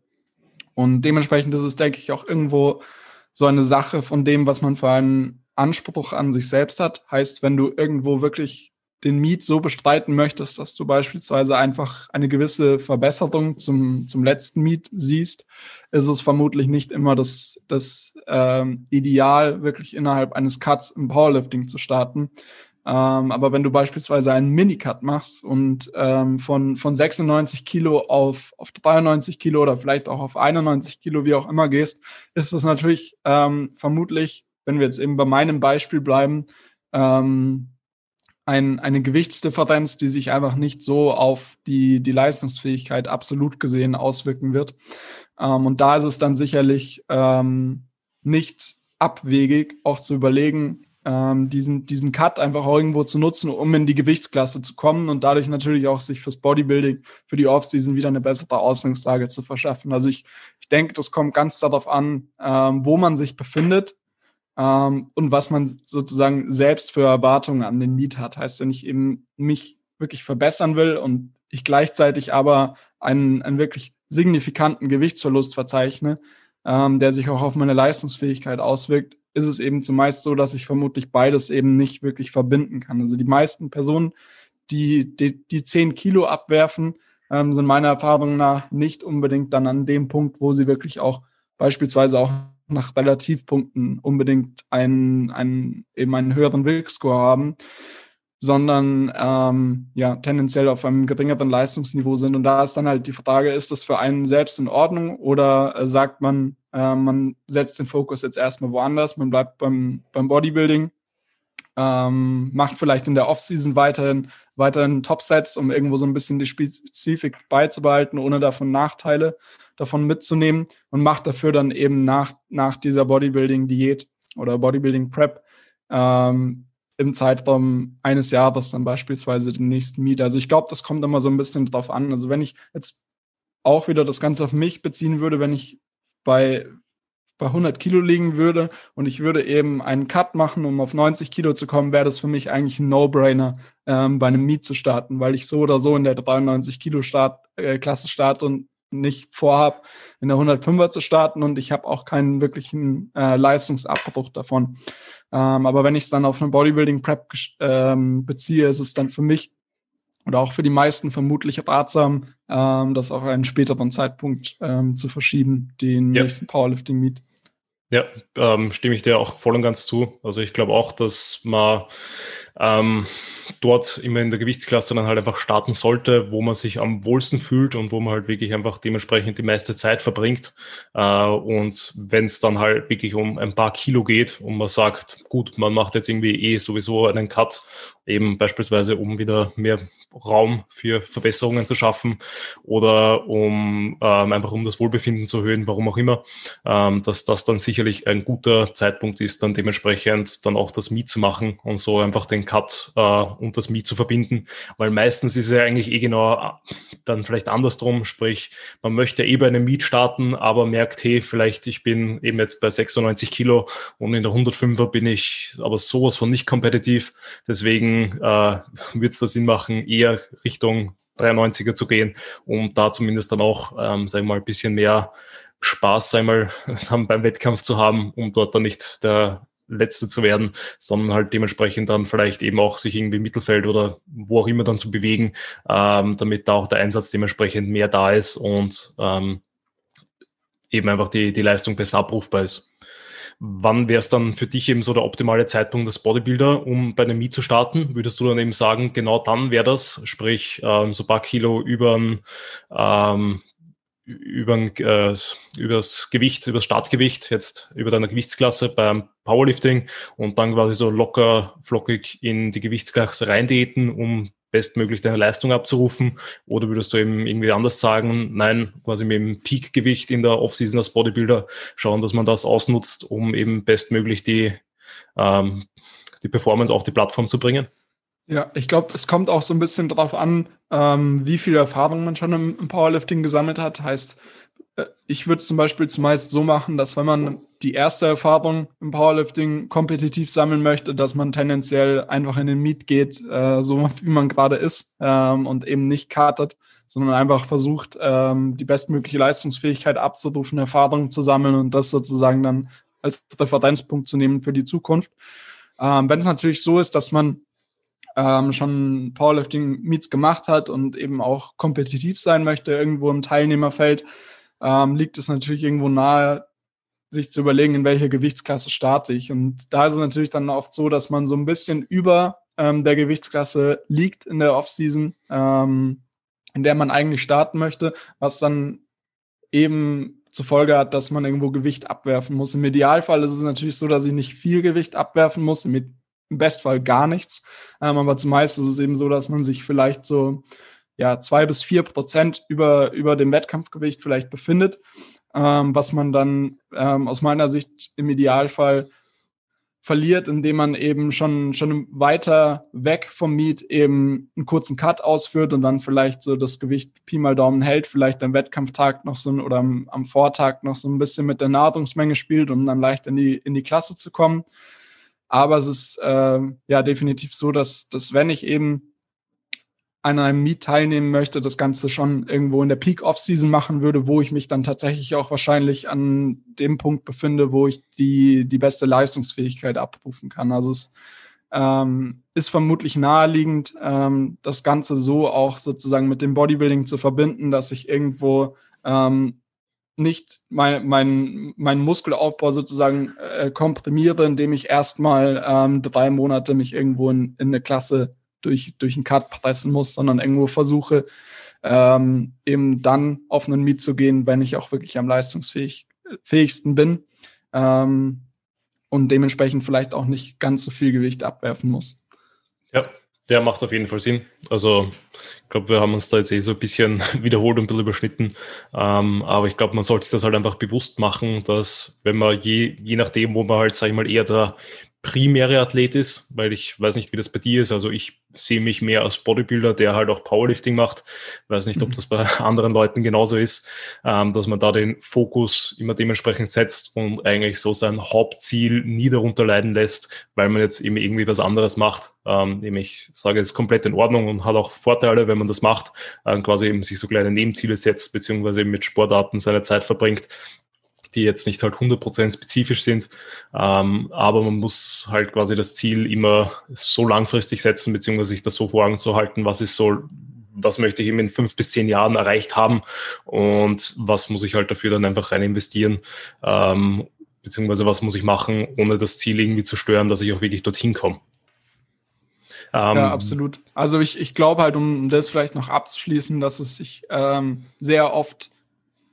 Und dementsprechend ist es, denke ich, auch irgendwo so eine Sache von dem, was man für einen Anspruch an sich selbst hat. Heißt, wenn du irgendwo wirklich den Meet so bestreiten möchtest, dass du beispielsweise einfach eine gewisse Verbesserung zum, zum letzten Meet siehst, ist es vermutlich nicht immer das, das ähm, Ideal, wirklich innerhalb eines Cuts im Powerlifting zu starten. Ähm, aber wenn du beispielsweise einen Minicut machst und ähm, von, von 96 Kilo auf, auf 93 Kilo oder vielleicht auch auf 91 Kilo, wie auch immer gehst, ist es natürlich ähm, vermutlich, wenn wir jetzt eben bei meinem Beispiel bleiben, ähm, ein, eine Gewichtsdifferenz, die sich einfach nicht so auf die, die Leistungsfähigkeit absolut gesehen auswirken wird. Ähm, und da ist es dann sicherlich ähm, nicht abwegig, auch zu überlegen, ähm, diesen, diesen Cut einfach irgendwo zu nutzen, um in die Gewichtsklasse zu kommen und dadurch natürlich auch sich fürs Bodybuilding, für die Offseason wieder eine bessere Ausgangslage zu verschaffen. Also ich, ich denke, das kommt ganz darauf an, ähm, wo man sich befindet ähm, und was man sozusagen selbst für Erwartungen an den Meet hat. Heißt, wenn ich eben mich wirklich verbessern will und ich gleichzeitig aber einen, einen wirklich signifikanten Gewichtsverlust verzeichne, ähm, der sich auch auf meine Leistungsfähigkeit auswirkt, ist es eben zumeist so, dass ich vermutlich beides eben nicht wirklich verbinden kann. Also die meisten Personen, die die, die 10 Kilo abwerfen, ähm, sind meiner Erfahrung nach nicht unbedingt dann an dem Punkt, wo sie wirklich auch beispielsweise auch nach Relativpunkten unbedingt einen, einen, eben einen höheren Wilk-Score haben, sondern ähm, ja, tendenziell auf einem geringeren Leistungsniveau sind. Und da ist dann halt die Frage, ist das für einen selbst in Ordnung oder äh, sagt man, äh, man setzt den Fokus jetzt erstmal woanders, man bleibt beim, beim Bodybuilding, ähm, macht vielleicht in der Offseason weiterhin, weiterhin Topsets, um irgendwo so ein bisschen die Spezifik beizubehalten, ohne davon Nachteile davon mitzunehmen und mache dafür dann eben nach, nach dieser Bodybuilding-Diät oder Bodybuilding-Prep ähm, im Zeitraum eines Jahres dann beispielsweise den nächsten Meet. Also ich glaube, das kommt immer so ein bisschen drauf an. Also wenn ich jetzt auch wieder das Ganze auf mich beziehen würde, wenn ich bei, bei 100 Kilo liegen würde und ich würde eben einen Cut machen, um auf 90 Kilo zu kommen, wäre das für mich eigentlich ein No-Brainer, ähm, bei einem Meet zu starten, weil ich so oder so in der 93 Kilo Start, äh, Klasse starte und nicht vorhab, in der 105er zu starten und ich habe auch keinen wirklichen äh, Leistungsabbruch davon. Ähm, aber wenn ich es dann auf eine Bodybuilding-Prep ähm, beziehe, ist es dann für mich oder auch für die meisten vermutlich ratsam, ähm, das auf einen späteren Zeitpunkt ähm, zu verschieben, den ja. nächsten Powerlifting-Meet. Ja, ähm, stimme ich dir auch voll und ganz zu. Also ich glaube auch, dass man ähm, dort immer in der Gewichtsklasse dann halt einfach starten sollte, wo man sich am wohlsten fühlt und wo man halt wirklich einfach dementsprechend die meiste Zeit verbringt. Äh, und wenn es dann halt wirklich um ein paar Kilo geht und man sagt, gut, man macht jetzt irgendwie eh sowieso einen Cut, eben beispielsweise um wieder mehr Raum für Verbesserungen zu schaffen oder um ähm, einfach um das Wohlbefinden zu erhöhen, warum auch immer, ähm, dass das dann sicherlich ein guter Zeitpunkt ist, dann dementsprechend dann auch das Miet zu machen und so einfach den Cut äh, und das Miet zu verbinden, weil meistens ist ja eigentlich eh genau äh, dann vielleicht andersrum, sprich, man möchte eh bei einem Miet starten, aber merkt, hey, vielleicht ich bin eben jetzt bei 96 Kilo und in der 105er bin ich aber sowas von nicht kompetitiv, deswegen äh, wird es da Sinn machen, eher Richtung 93er zu gehen, um da zumindest dann auch, ähm, sagen wir mal, ein bisschen mehr Spaß einmal beim Wettkampf zu haben, um dort dann nicht der Letzte zu werden, sondern halt dementsprechend dann vielleicht eben auch sich irgendwie im Mittelfeld oder wo auch immer dann zu bewegen, ähm, damit da auch der Einsatz dementsprechend mehr da ist und ähm, eben einfach die, die Leistung besser abrufbar ist. Wann wäre es dann für dich eben so der optimale Zeitpunkt des Bodybuilder, um bei einem Meet zu starten? Würdest du dann eben sagen, genau dann wäre das, sprich ähm, so ein paar Kilo über ähm, über, äh, übers Gewicht, übers Startgewicht, jetzt über deiner Gewichtsklasse beim Powerlifting und dann quasi so locker, flockig in die Gewichtsklasse reindiäten, um bestmöglich deine Leistung abzurufen? Oder würdest du eben irgendwie anders sagen, nein, quasi mit dem Peak-Gewicht in der Offseason als Bodybuilder schauen, dass man das ausnutzt, um eben bestmöglich die, ähm, die Performance auf die Plattform zu bringen? Ja, ich glaube, es kommt auch so ein bisschen darauf an, ähm, wie viel Erfahrung man schon im, im Powerlifting gesammelt hat. Heißt, äh, ich würde es zum Beispiel zumeist so machen, dass wenn man die erste Erfahrung im Powerlifting kompetitiv sammeln möchte, dass man tendenziell einfach in den Meet geht, äh, so wie man gerade ist ähm, und eben nicht kartet, sondern einfach versucht, ähm, die bestmögliche Leistungsfähigkeit abzurufen, Erfahrungen zu sammeln und das sozusagen dann als Referenzpunkt zu nehmen für die Zukunft. Ähm, wenn es natürlich so ist, dass man ähm, schon Powerlifting-Meets gemacht hat und eben auch kompetitiv sein möchte irgendwo im Teilnehmerfeld, ähm, liegt es natürlich irgendwo nahe, sich zu überlegen, in welcher Gewichtsklasse starte ich. Und da ist es natürlich dann oft so, dass man so ein bisschen über ähm, der Gewichtsklasse liegt in der Offseason, ähm, in der man eigentlich starten möchte, was dann eben zur Folge hat, dass man irgendwo Gewicht abwerfen muss. Im Idealfall ist es natürlich so, dass ich nicht viel Gewicht abwerfen muss. Im im Bestfall gar nichts. Ähm, aber zumeist ist es eben so, dass man sich vielleicht so ja, zwei bis vier Prozent über, über dem Wettkampfgewicht vielleicht befindet, ähm, was man dann ähm, aus meiner Sicht im Idealfall verliert, indem man eben schon, schon weiter weg vom Meet eben einen kurzen Cut ausführt und dann vielleicht so das Gewicht Pi mal Daumen hält, vielleicht am Wettkampftag noch so oder am, am Vortag noch so ein bisschen mit der Nahrungsmenge spielt, um dann leicht in die, in die Klasse zu kommen. Aber es ist äh, ja definitiv so, dass, dass wenn ich eben an einem Meet teilnehmen möchte, das Ganze schon irgendwo in der Peak-Off-Season machen würde, wo ich mich dann tatsächlich auch wahrscheinlich an dem Punkt befinde, wo ich die, die beste Leistungsfähigkeit abrufen kann. Also es ähm, ist vermutlich naheliegend, ähm, das Ganze so auch sozusagen mit dem Bodybuilding zu verbinden, dass ich irgendwo ähm, nicht mein, mein, mein Muskelaufbau sozusagen äh, komprimiere, indem ich erstmal ähm, drei Monate mich irgendwo in, in eine Klasse durch, durch einen Cut pressen muss, sondern irgendwo versuche, ähm, eben dann auf einen Meet zu gehen, wenn ich auch wirklich am leistungsfähigsten bin ähm, und dementsprechend vielleicht auch nicht ganz so viel Gewicht abwerfen muss. Ja, Der macht auf jeden Fall Sinn. Also ich glaube, wir haben uns da jetzt eh so ein bisschen wiederholt und ein bisschen überschnitten. Ähm, aber ich glaube, man sollte sich das halt einfach bewusst machen, dass wenn man je, je nachdem, wo man halt, sag ich mal, eher der primäre Athlet ist, weil ich weiß nicht, wie das bei dir ist. Also ich sehe mich mehr als Bodybuilder, der halt auch Powerlifting macht. Weiß nicht, ob mhm. das bei anderen Leuten genauso ist, ähm, dass man da den Fokus immer dementsprechend setzt und eigentlich so sein Hauptziel nie darunter leiden lässt, weil man jetzt eben irgendwie was anderes macht. Ähm, ich sage, es ist komplett in Ordnung und hat auch Vorteile, wenn man das macht, ähm, quasi eben sich so kleine Nebenziele setzt, beziehungsweise eben mit Sportarten seine Zeit verbringt die jetzt nicht halt 100% spezifisch sind. Ähm, aber man muss halt quasi das Ziel immer so langfristig setzen, beziehungsweise sich das so vor Augen zu halten, was ist so, was möchte ich eben in fünf bis zehn Jahren erreicht haben und was muss ich halt dafür dann einfach rein investieren. Ähm, beziehungsweise was muss ich machen, ohne das Ziel irgendwie zu stören, dass ich auch wirklich dorthin komme. Ähm, ja, absolut. Also ich, ich glaube halt, um das vielleicht noch abzuschließen, dass es sich ähm, sehr oft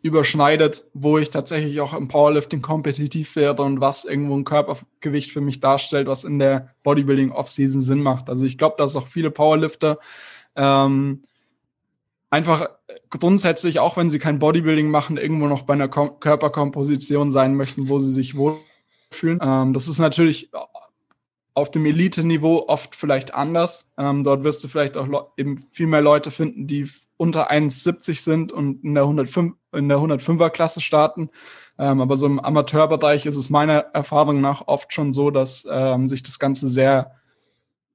überschneidet, wo ich tatsächlich auch im Powerlifting kompetitiv werde und was irgendwo ein Körpergewicht für mich darstellt, was in der Bodybuilding Offseason Sinn macht. Also ich glaube, dass auch viele Powerlifter ähm, einfach grundsätzlich, auch wenn sie kein Bodybuilding machen, irgendwo noch bei einer Kom Körperkomposition sein möchten, wo sie sich wohlfühlen. Ähm, das ist natürlich auf dem Elite-Niveau oft vielleicht anders. Ähm, dort wirst du vielleicht auch eben viel mehr Leute finden, die unter 1,70 sind und in der, 105, in der 105er Klasse starten. Ähm, aber so im Amateurbereich ist es meiner Erfahrung nach oft schon so, dass ähm, sich das Ganze sehr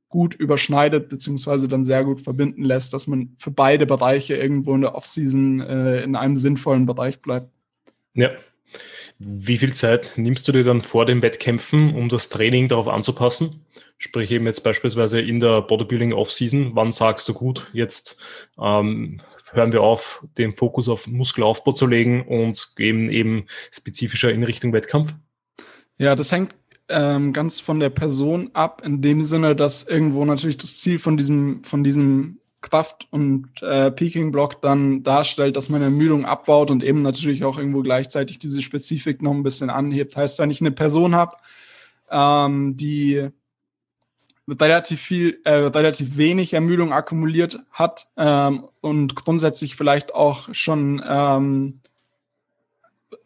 gut überschneidet, beziehungsweise dann sehr gut verbinden lässt, dass man für beide Bereiche irgendwo in der Offseason äh, in einem sinnvollen Bereich bleibt. Ja. Wie viel Zeit nimmst du dir dann vor den Wettkämpfen, um das Training darauf anzupassen? Sprich eben jetzt beispielsweise in der Bodybuilding Offseason, wann sagst du gut, jetzt ähm, hören wir auf, den Fokus auf Muskelaufbau zu legen und gehen eben spezifischer in Richtung Wettkampf? Ja, das hängt ähm, ganz von der Person ab, in dem Sinne, dass irgendwo natürlich das Ziel von diesem, von diesem Kraft- und äh, Peaking-Block dann darstellt, dass man Ermüdung abbaut und eben natürlich auch irgendwo gleichzeitig diese Spezifik noch ein bisschen anhebt. Heißt, wenn ich eine Person habe, ähm, die relativ viel, äh, relativ wenig Ermüdung akkumuliert hat ähm, und grundsätzlich vielleicht auch schon ähm,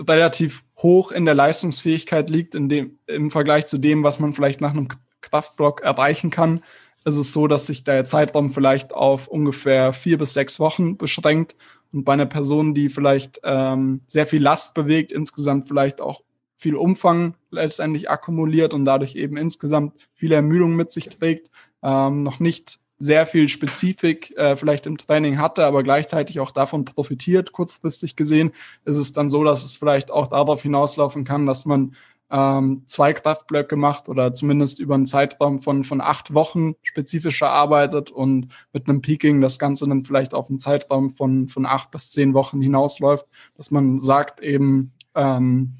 relativ hoch in der Leistungsfähigkeit liegt, in dem, im Vergleich zu dem, was man vielleicht nach einem Kraftblock erreichen kann, ist es so, dass sich der Zeitraum vielleicht auf ungefähr vier bis sechs Wochen beschränkt. Und bei einer Person, die vielleicht ähm, sehr viel Last bewegt, insgesamt vielleicht auch viel Umfang letztendlich akkumuliert und dadurch eben insgesamt viele Ermüdung mit sich trägt, ähm, noch nicht sehr viel Spezifik äh, vielleicht im Training hatte, aber gleichzeitig auch davon profitiert, kurzfristig gesehen, ist es dann so, dass es vielleicht auch darauf hinauslaufen kann, dass man ähm, zwei Kraftblöcke macht oder zumindest über einen Zeitraum von, von acht Wochen spezifischer arbeitet und mit einem Peaking das Ganze dann vielleicht auf einen Zeitraum von, von acht bis zehn Wochen hinausläuft, dass man sagt eben, ähm,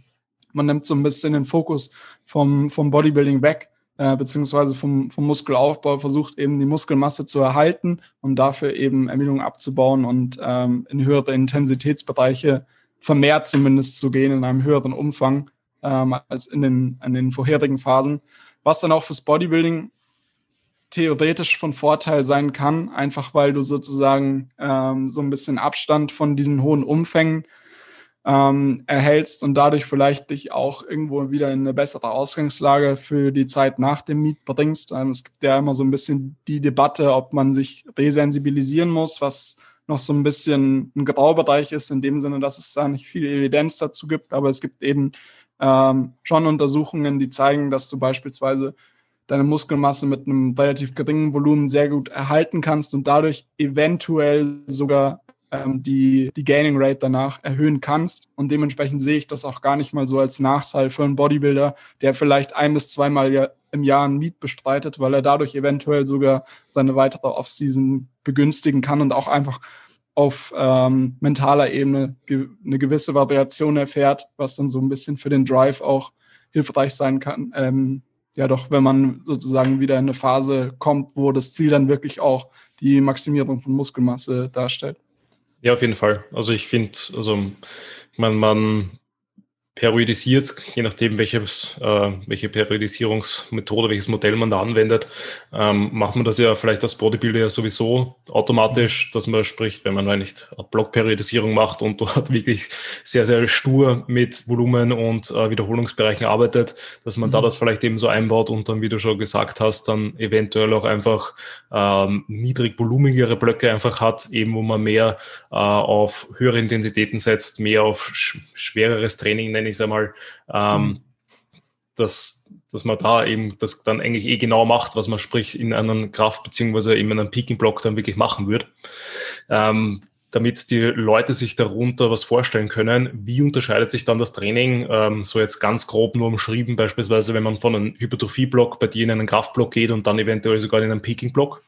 man nimmt so ein bisschen den Fokus vom, vom Bodybuilding weg, äh, beziehungsweise vom, vom Muskelaufbau, versucht eben die Muskelmasse zu erhalten, um dafür eben Ermüdung abzubauen und ähm, in höhere Intensitätsbereiche vermehrt zumindest zu gehen, in einem höheren Umfang ähm, als in den, in den vorherigen Phasen. Was dann auch fürs Bodybuilding theoretisch von Vorteil sein kann, einfach weil du sozusagen ähm, so ein bisschen Abstand von diesen hohen Umfängen ähm, erhältst und dadurch vielleicht dich auch irgendwo wieder in eine bessere Ausgangslage für die Zeit nach dem Meet bringst. Ähm, es gibt ja immer so ein bisschen die Debatte, ob man sich resensibilisieren muss, was noch so ein bisschen ein Graubereich ist, in dem Sinne, dass es da nicht viel Evidenz dazu gibt, aber es gibt eben ähm, schon Untersuchungen, die zeigen, dass du beispielsweise deine Muskelmasse mit einem relativ geringen Volumen sehr gut erhalten kannst und dadurch eventuell sogar ähm, die, die Gaining Rate danach erhöhen kannst. Und dementsprechend sehe ich das auch gar nicht mal so als Nachteil für einen Bodybuilder, der vielleicht ein bis zweimal im Jahr ein Meet bestreitet, weil er dadurch eventuell sogar seine weitere Offseason begünstigen kann und auch einfach auf ähm, mentaler Ebene ge eine gewisse Variation erfährt, was dann so ein bisschen für den Drive auch hilfreich sein kann. Ähm, ja, doch, wenn man sozusagen wieder in eine Phase kommt, wo das Ziel dann wirklich auch die Maximierung von Muskelmasse darstellt. Ja, auf jeden Fall. Also ich finde, also ich meine, man periodisiert, je nachdem, welches, äh, welche Periodisierungsmethode, welches Modell man da anwendet, ähm, macht man das ja vielleicht als Bodybuilder ja sowieso automatisch, dass man spricht, wenn man nicht Blockperiodisierung macht und dort wirklich sehr, sehr stur mit Volumen und äh, Wiederholungsbereichen arbeitet, dass man mhm. da das vielleicht eben so einbaut und dann, wie du schon gesagt hast, dann eventuell auch einfach ähm, niedrig volumigere Blöcke einfach hat, eben wo man mehr äh, auf höhere Intensitäten setzt, mehr auf sch schwereres Training, nenne ich es einmal, ähm, mhm. dass, dass man da eben das dann eigentlich eh genau macht, was man sprich in einem Kraft- beziehungsweise in einem Peaking-Block dann wirklich machen würde. Ähm, damit die Leute sich darunter was vorstellen können, wie unterscheidet sich dann das Training, ähm, so jetzt ganz grob nur umschrieben, beispielsweise wenn man von einem Hypertrophie-Block bei dir in einen Kraftblock geht und dann eventuell sogar in einen Peaking-Block?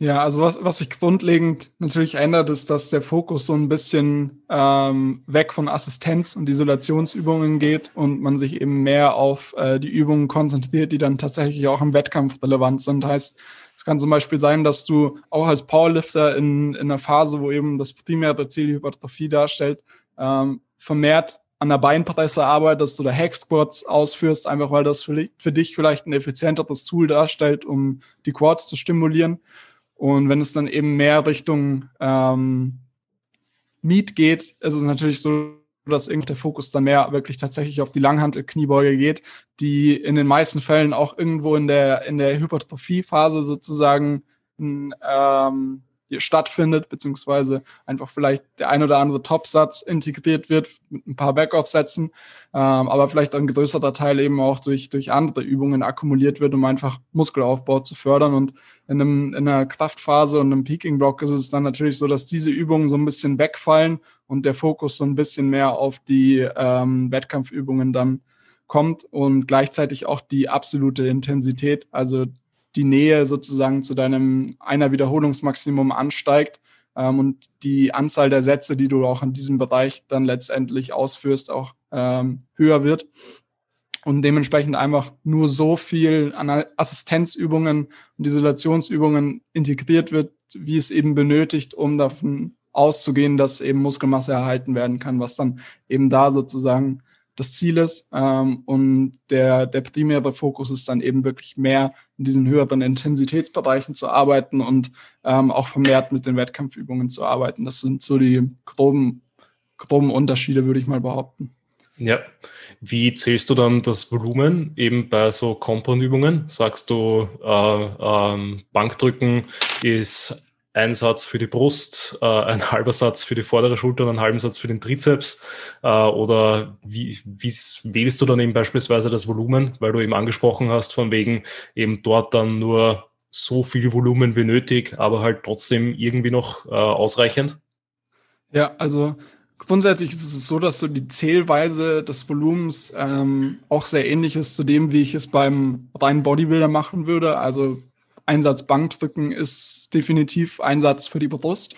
Ja, also was, was sich grundlegend natürlich ändert, ist, dass der Fokus so ein bisschen ähm, weg von Assistenz und Isolationsübungen geht und man sich eben mehr auf äh, die Übungen konzentriert, die dann tatsächlich auch im Wettkampf relevant sind. Heißt, es kann zum Beispiel sein, dass du auch als Powerlifter in, in einer Phase, wo eben das primäre Ziel Hypertrophie darstellt, ähm, vermehrt an der Beinpresse arbeitest oder Hack-Squats ausführst, einfach weil das für, für dich vielleicht ein effizienteres Tool darstellt, um die Quads zu stimulieren. Und wenn es dann eben mehr Richtung ähm, Meat geht, ist es natürlich so, dass irgendwie der Fokus dann mehr wirklich tatsächlich auf die Langhantel-Kniebeuge geht, die in den meisten Fällen auch irgendwo in der, in der Hypertrophie-Phase sozusagen ähm, stattfindet, beziehungsweise einfach vielleicht der ein oder andere Topsatz integriert wird mit ein paar Backoff-Sätzen, ähm, aber vielleicht ein größerer Teil eben auch durch, durch andere Übungen akkumuliert wird, um einfach Muskelaufbau zu fördern. Und in, einem, in einer Kraftphase und einem Peaking-Block ist es dann natürlich so, dass diese Übungen so ein bisschen wegfallen und der Fokus so ein bisschen mehr auf die ähm, Wettkampfübungen dann kommt und gleichzeitig auch die absolute Intensität, also die Nähe sozusagen zu deinem einer Wiederholungsmaximum ansteigt ähm, und die Anzahl der Sätze, die du auch in diesem Bereich dann letztendlich ausführst, auch ähm, höher wird. Und dementsprechend einfach nur so viel an Assistenzübungen und Isolationsübungen integriert wird, wie es eben benötigt, um davon auszugehen, dass eben Muskelmasse erhalten werden kann, was dann eben da sozusagen das Ziel ist. Ähm, und der, der primäre Fokus ist dann eben wirklich mehr in diesen höheren Intensitätsbereichen zu arbeiten und ähm, auch vermehrt mit den Wettkampfübungen zu arbeiten. Das sind so die groben, groben Unterschiede, würde ich mal behaupten. Ja, wie zählst du dann das Volumen eben bei so Compound-Übungen? Sagst du, äh, ähm, Bankdrücken ist ein Satz für die Brust, äh, ein halber Satz für die vordere Schulter und einen halben Satz für den Trizeps? Äh, oder wie, wählst du dann eben beispielsweise das Volumen, weil du eben angesprochen hast, von wegen eben dort dann nur so viel Volumen wie nötig, aber halt trotzdem irgendwie noch äh, ausreichend? Ja, also grundsätzlich ist es so, dass so die Zählweise des Volumens ähm, auch sehr ähnlich ist zu dem, wie ich es beim reinen Bodybuilder machen würde. Also Einsatz Bankdrücken ist definitiv Einsatz für die Brust.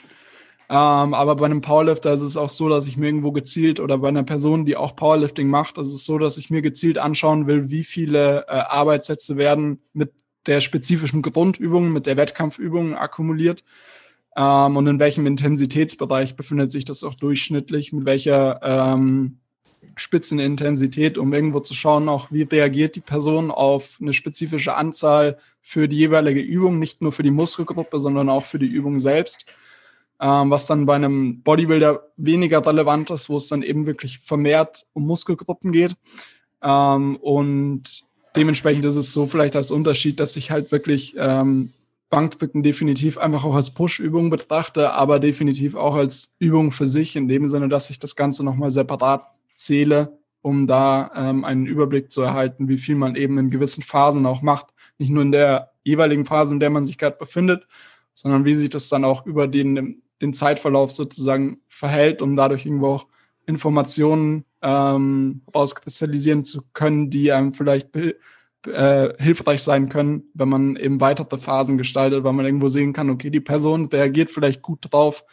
Ähm, aber bei einem Powerlifter ist es auch so, dass ich mir irgendwo gezielt oder bei einer Person, die auch Powerlifting macht, ist es so, dass ich mir gezielt anschauen will, wie viele äh, Arbeitssätze werden mit der spezifischen Grundübung, mit der Wettkampfübung akkumuliert ähm, und in welchem Intensitätsbereich befindet sich das auch durchschnittlich, mit welcher ähm, Spitzenintensität, um irgendwo zu schauen, auch wie reagiert die Person auf eine spezifische Anzahl für die jeweilige Übung, nicht nur für die Muskelgruppe, sondern auch für die Übung selbst. Ähm, was dann bei einem Bodybuilder weniger relevant ist, wo es dann eben wirklich vermehrt um Muskelgruppen geht. Ähm, und dementsprechend ist es so vielleicht als Unterschied, dass ich halt wirklich ähm, Bankdrücken definitiv einfach auch als Push-Übung betrachte, aber definitiv auch als Übung für sich, in dem Sinne, dass ich das Ganze nochmal separat zähle, um da ähm, einen Überblick zu erhalten, wie viel man eben in gewissen Phasen auch macht. Nicht nur in der jeweiligen Phase, in der man sich gerade befindet, sondern wie sich das dann auch über den, den Zeitverlauf sozusagen verhält, um dadurch irgendwo auch Informationen ähm, rauskristallisieren zu können, die einem vielleicht äh, hilfreich sein können, wenn man eben weitere Phasen gestaltet, weil man irgendwo sehen kann, okay, die Person reagiert vielleicht gut drauf,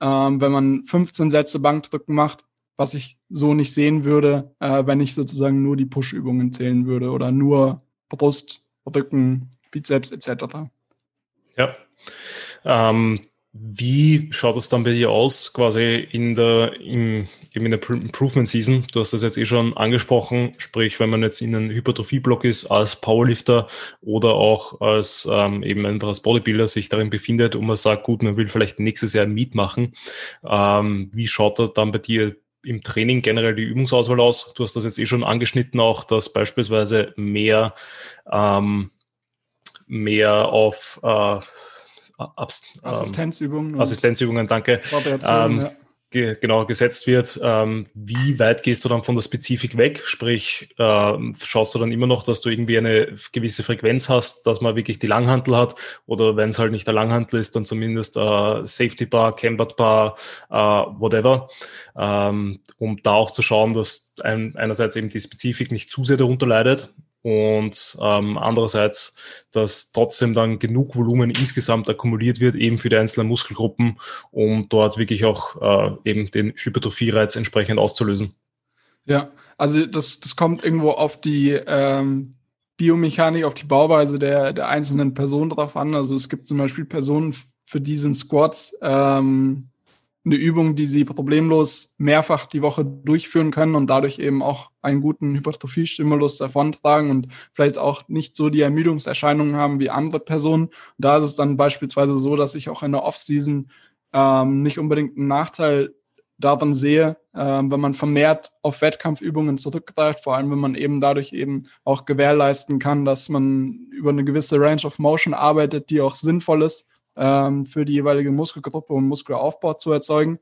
ähm, wenn man 15 Sätze Bankdrücken macht, was ich so nicht sehen würde, äh, wenn ich sozusagen nur die Push-Übungen zählen würde oder nur Brust, Rücken, Bizeps etc. Ja. Ähm, wie schaut es dann bei dir aus, quasi in der, im, in der Improvement Season? Du hast das jetzt eh schon angesprochen, sprich, wenn man jetzt in einem Hypertrophie-Block ist, als Powerlifter oder auch als ähm, eben einfach als Bodybuilder sich darin befindet und man sagt, gut, man will vielleicht nächstes Jahr ein Meet machen. Ähm, wie schaut da dann bei dir im Training generell die Übungsauswahl aus? Du hast das jetzt eh schon angeschnitten, auch dass beispielsweise mehr, ähm, mehr auf äh, Abs Assistenzübungen. Ähm, Assistenzübungen, danke. Ähm, ja. Ge genau, gesetzt wird. Ähm, wie weit gehst du dann von der Spezifik weg? Sprich, äh, schaust du dann immer noch, dass du irgendwie eine gewisse Frequenz hast, dass man wirklich die Langhantel hat? Oder wenn es halt nicht der Langhantel ist, dann zumindest äh, Safety Bar, Cambered Bar, äh, whatever. Ähm, um da auch zu schauen, dass ein, einerseits eben die Spezifik nicht zu sehr darunter leidet und ähm, andererseits, dass trotzdem dann genug Volumen insgesamt akkumuliert wird, eben für die einzelnen Muskelgruppen, um dort wirklich auch äh, eben den Hypertrophie-Reiz entsprechend auszulösen. Ja, also das, das kommt irgendwo auf die ähm, Biomechanik, auf die Bauweise der, der einzelnen Personen drauf an. Also es gibt zum Beispiel Personen, für die sind Squats ähm, eine Übung, die sie problemlos mehrfach die Woche durchführen können und dadurch eben auch einen guten Hypertrophie-Stimulus davontragen und vielleicht auch nicht so die Ermüdungserscheinungen haben wie andere Personen. Und da ist es dann beispielsweise so, dass ich auch in der Off-Season ähm, nicht unbedingt einen Nachteil daran sehe, ähm, wenn man vermehrt auf Wettkampfübungen zurückgreift, vor allem wenn man eben dadurch eben auch gewährleisten kann, dass man über eine gewisse Range of Motion arbeitet, die auch sinnvoll ist ähm, für die jeweilige Muskelgruppe und Muskelaufbau zu erzeugen.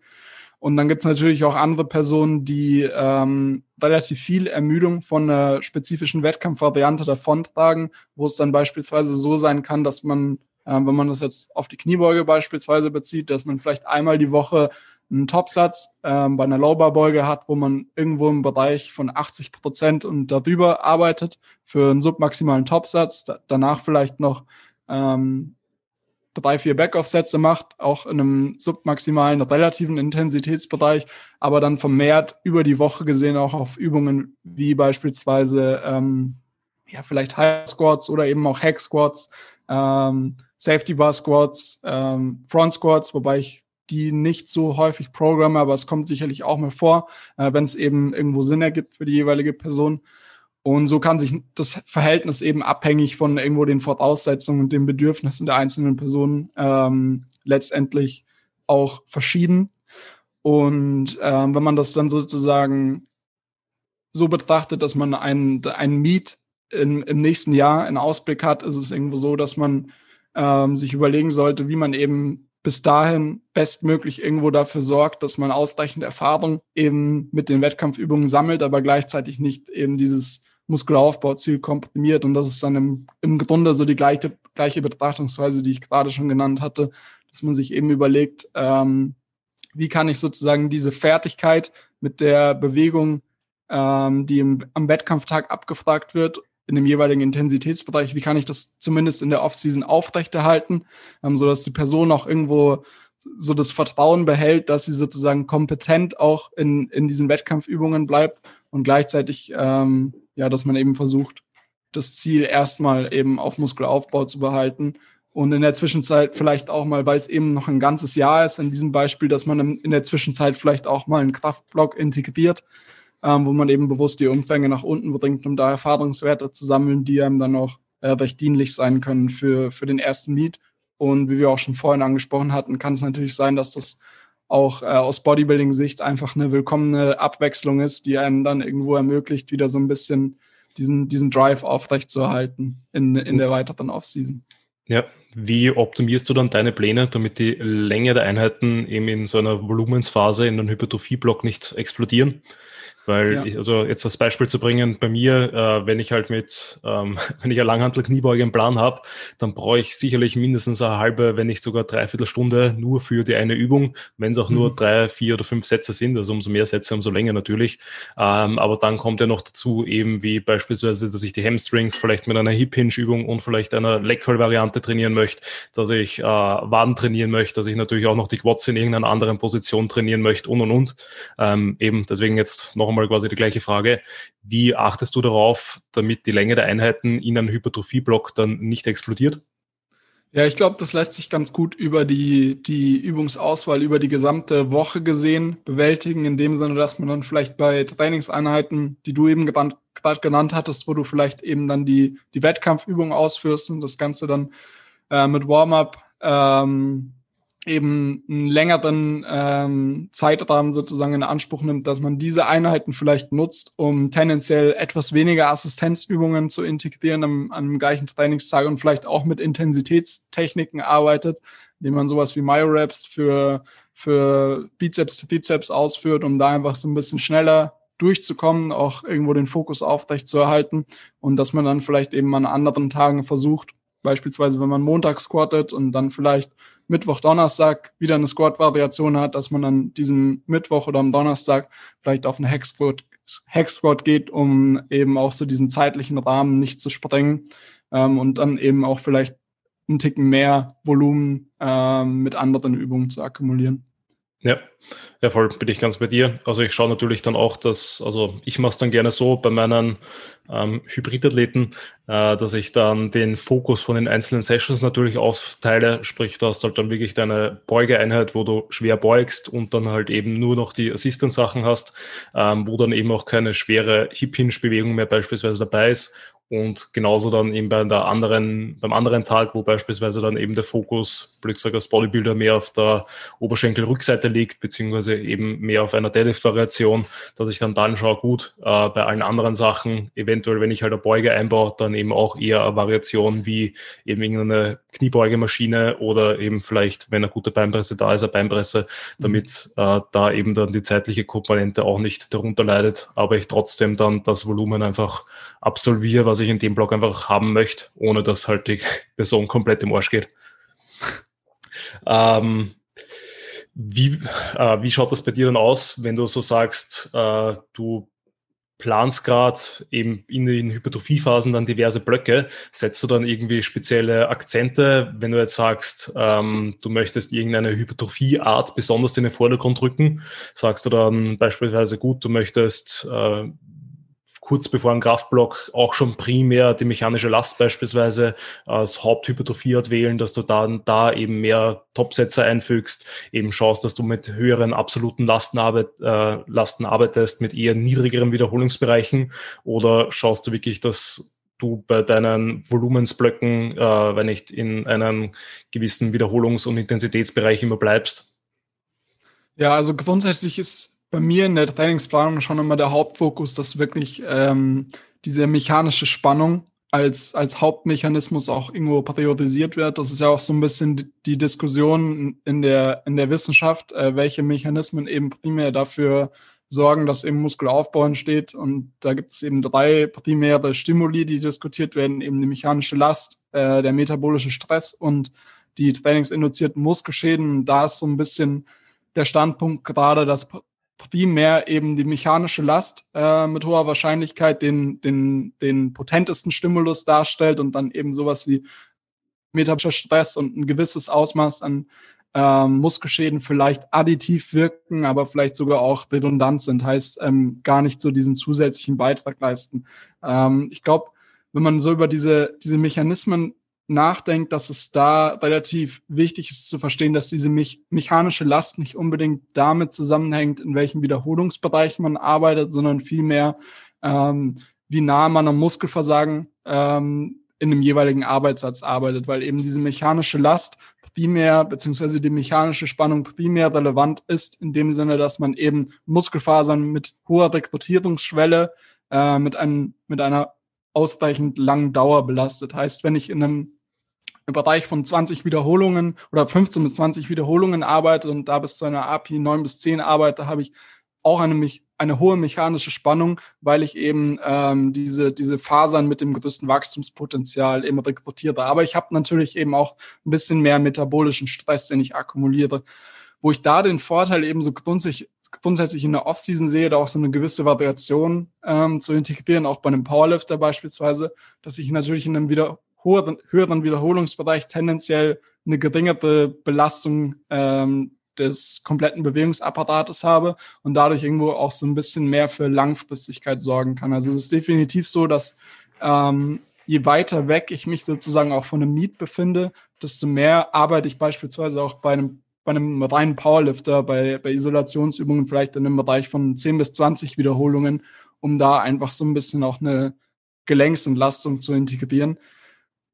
Und dann gibt es natürlich auch andere Personen, die ähm, relativ viel Ermüdung von einer spezifischen Wettkampfvariante davontragen, wo es dann beispielsweise so sein kann, dass man, äh, wenn man das jetzt auf die Kniebeuge beispielsweise bezieht, dass man vielleicht einmal die Woche einen Topsatz ähm, bei einer Lowbar-Beuge hat, wo man irgendwo im Bereich von 80 Prozent und darüber arbeitet für einen submaximalen Topsatz, da, danach vielleicht noch ähm, drei, vier Backoff-Sätze macht, auch in einem submaximalen relativen Intensitätsbereich, aber dann vermehrt über die Woche gesehen auch auf Übungen wie beispielsweise ähm, ja, vielleicht High Squats oder eben auch Hack Squats, ähm, Safety Bar Squats, ähm, Front Squats, wobei ich die nicht so häufig programme, aber es kommt sicherlich auch mal vor, äh, wenn es eben irgendwo Sinn ergibt für die jeweilige Person. Und so kann sich das Verhältnis eben abhängig von irgendwo den Voraussetzungen und den Bedürfnissen der einzelnen Personen ähm, letztendlich auch verschieben. Und ähm, wenn man das dann sozusagen so betrachtet, dass man einen, einen Miet in, im nächsten Jahr in Ausblick hat, ist es irgendwo so, dass man ähm, sich überlegen sollte, wie man eben bis dahin bestmöglich irgendwo dafür sorgt, dass man ausreichend Erfahrung eben mit den Wettkampfübungen sammelt, aber gleichzeitig nicht eben dieses Muskelaufbauziel komprimiert. Und das ist dann im, im Grunde so die gleiche, gleiche Betrachtungsweise, die ich gerade schon genannt hatte, dass man sich eben überlegt, ähm, wie kann ich sozusagen diese Fertigkeit mit der Bewegung, ähm, die im, am Wettkampftag abgefragt wird, in dem jeweiligen Intensitätsbereich, wie kann ich das zumindest in der Offseason aufrechterhalten, ähm, sodass die Person auch irgendwo so das Vertrauen behält, dass sie sozusagen kompetent auch in, in diesen Wettkampfübungen bleibt und gleichzeitig ähm, ja, dass man eben versucht, das Ziel erstmal eben auf Muskelaufbau zu behalten und in der Zwischenzeit vielleicht auch mal, weil es eben noch ein ganzes Jahr ist, in diesem Beispiel, dass man in der Zwischenzeit vielleicht auch mal einen Kraftblock integriert, ähm, wo man eben bewusst die Umfänge nach unten bringt, um da Erfahrungswerte zu sammeln, die einem dann auch äh, recht dienlich sein können für, für den ersten Meet. Und wie wir auch schon vorhin angesprochen hatten, kann es natürlich sein, dass das auch äh, aus Bodybuilding-Sicht einfach eine willkommene Abwechslung ist, die einem dann irgendwo ermöglicht, wieder so ein bisschen diesen, diesen Drive aufrechtzuerhalten in, in der weiteren Offseason. Ja, wie optimierst du dann deine Pläne, damit die Länge der Einheiten eben in so einer Volumensphase in einem Hypertrophie-Block nicht explodieren? Weil ja. ich, also jetzt das Beispiel zu bringen, bei mir, äh, wenn ich halt mit, ähm, wenn ich eine Langhantel-Kniebeuge im Plan habe, dann brauche ich sicherlich mindestens eine halbe, wenn nicht sogar dreiviertel Stunde nur für die eine Übung, wenn es auch mhm. nur drei, vier oder fünf Sätze sind, also umso mehr Sätze, umso länger natürlich. Ähm, aber dann kommt ja noch dazu eben wie beispielsweise, dass ich die Hamstrings vielleicht mit einer Hip-Hinge-Übung und vielleicht einer Leg-Curl-Variante trainieren möchte, dass ich äh, Waden trainieren möchte, dass ich natürlich auch noch die Quads in irgendeiner anderen Position trainieren möchte und und und. Ähm, eben deswegen jetzt noch einmal quasi die gleiche Frage. Wie achtest du darauf, damit die Länge der Einheiten in einem Hypertrophie-Block dann nicht explodiert? Ja, ich glaube, das lässt sich ganz gut über die, die Übungsauswahl, über die gesamte Woche gesehen bewältigen, in dem Sinne, dass man dann vielleicht bei Trainingseinheiten, die du eben gerade genannt hattest, wo du vielleicht eben dann die, die Wettkampfübung ausführst und das Ganze dann äh, mit Warm-up ähm, eben einen längeren ähm, Zeitrahmen sozusagen in Anspruch nimmt, dass man diese Einheiten vielleicht nutzt, um tendenziell etwas weniger Assistenzübungen zu integrieren am, am gleichen Trainingstag und vielleicht auch mit Intensitätstechniken arbeitet, indem man sowas wie Myoreps für, für Bizeps, Trizeps ausführt, um da einfach so ein bisschen schneller durchzukommen, auch irgendwo den Fokus aufrecht zu erhalten und dass man dann vielleicht eben an anderen Tagen versucht, beispielsweise wenn man Montag squattet und dann vielleicht Mittwoch, Donnerstag wieder eine Squat-Variation hat, dass man dann diesen Mittwoch oder am Donnerstag vielleicht auf eine Hex-Squat Hex geht, um eben auch so diesen zeitlichen Rahmen nicht zu sprengen ähm, und dann eben auch vielleicht einen Ticken mehr Volumen ähm, mit anderen Übungen zu akkumulieren. Ja, ja, voll bin ich ganz bei dir. Also ich schaue natürlich dann auch, dass, also ich mache es dann gerne so bei meinen ähm, Hybridathleten, äh, dass ich dann den Fokus von den einzelnen Sessions natürlich aufteile, sprich, du hast halt dann wirklich deine Beugeeinheit, wo du schwer beugst und dann halt eben nur noch die Assistance-Sachen hast, ähm, wo dann eben auch keine schwere Hip-Hinge-Bewegung mehr beispielsweise dabei ist und genauso dann eben bei der anderen, beim anderen Tag, wo beispielsweise dann eben der Fokus, blöd gesagt, als Bodybuilder mehr auf der Oberschenkelrückseite liegt, beziehungsweise eben mehr auf einer Deadlift-Variation, dass ich dann dann schaue, gut, äh, bei allen anderen Sachen, eventuell, wenn ich halt eine Beuge einbaue, dann eben auch eher eine Variation wie eben irgendeine Kniebeugemaschine oder eben vielleicht, wenn eine gute Beinpresse da ist, eine Beinpresse, damit äh, da eben dann die zeitliche Komponente auch nicht darunter leidet, aber ich trotzdem dann das Volumen einfach absolviere, was ich in dem Blog einfach haben möchte, ohne dass halt die Person komplett im Arsch geht. ähm, wie, äh, wie schaut das bei dir dann aus, wenn du so sagst, äh, du planst gerade eben in den Hypertrophiephasen dann diverse Blöcke, setzt du dann irgendwie spezielle Akzente, wenn du jetzt sagst, ähm, du möchtest irgendeine Hypertrophieart besonders in den Vordergrund rücken, sagst du dann beispielsweise gut, du möchtest äh, kurz bevor ein Kraftblock auch schon primär die mechanische Last beispielsweise als Haupthypertrophie-Art wählen, dass du dann da eben mehr Topsätze einfügst, eben schaust, dass du mit höheren absoluten Lasten, arbeit, äh, Lasten arbeitest, mit eher niedrigeren Wiederholungsbereichen oder schaust du wirklich, dass du bei deinen Volumensblöcken, äh, wenn nicht in einem gewissen Wiederholungs- und Intensitätsbereich immer bleibst? Ja, also grundsätzlich ist bei mir in der Trainingsplanung schon immer der Hauptfokus, dass wirklich ähm, diese mechanische Spannung als, als Hauptmechanismus auch irgendwo priorisiert wird. Das ist ja auch so ein bisschen die Diskussion in der, in der Wissenschaft, äh, welche Mechanismen eben primär dafür sorgen, dass eben Muskelaufbau entsteht. Und da gibt es eben drei primäre Stimuli, die diskutiert werden, eben die mechanische Last, äh, der metabolische Stress und die trainingsinduzierten Muskelschäden. Da ist so ein bisschen der Standpunkt gerade, dass primär eben die mechanische Last äh, mit hoher Wahrscheinlichkeit den, den, den potentesten Stimulus darstellt und dann eben sowas wie metabolischer Stress und ein gewisses Ausmaß an ähm, Muskelschäden vielleicht additiv wirken, aber vielleicht sogar auch redundant sind, heißt ähm, gar nicht so diesen zusätzlichen Beitrag leisten. Ähm, ich glaube, wenn man so über diese, diese Mechanismen nachdenkt, dass es da relativ wichtig ist zu verstehen, dass diese me mechanische Last nicht unbedingt damit zusammenhängt, in welchem Wiederholungsbereich man arbeitet, sondern vielmehr, ähm, wie nah man am Muskelversagen ähm, in dem jeweiligen Arbeitssatz arbeitet, weil eben diese mechanische Last primär, beziehungsweise die mechanische Spannung primär relevant ist, in dem Sinne, dass man eben Muskelfasern mit hoher Rekrutierungsschwelle, äh, mit, einem, mit einer ausreichend langen Dauer belastet. Heißt, wenn ich in einem Bereich von 20 Wiederholungen oder 15 bis 20 Wiederholungen arbeite und da bis zu einer API 9 bis 10 arbeite, habe ich auch eine, eine hohe mechanische Spannung, weil ich eben ähm, diese, diese Fasern mit dem größten Wachstumspotenzial eben rekrutiere. Aber ich habe natürlich eben auch ein bisschen mehr metabolischen Stress, den ich akkumuliere. Wo ich da den Vorteil eben so grundsätzlich, grundsätzlich in der Offseason sehe, da auch so eine gewisse Variation ähm, zu integrieren, auch bei einem Powerlifter beispielsweise, dass ich natürlich in einem wieder höheren, Wiederholungsbereich tendenziell eine geringere Belastung ähm, des kompletten Bewegungsapparates habe und dadurch irgendwo auch so ein bisschen mehr für Langfristigkeit sorgen kann. Also es ist definitiv so, dass ähm, je weiter weg ich mich sozusagen auch von einem Meet befinde, desto mehr arbeite ich beispielsweise auch bei einem, bei einem reinen Powerlifter, bei, bei Isolationsübungen vielleicht in einem Bereich von 10 bis 20 Wiederholungen, um da einfach so ein bisschen auch eine Gelenksentlastung zu integrieren.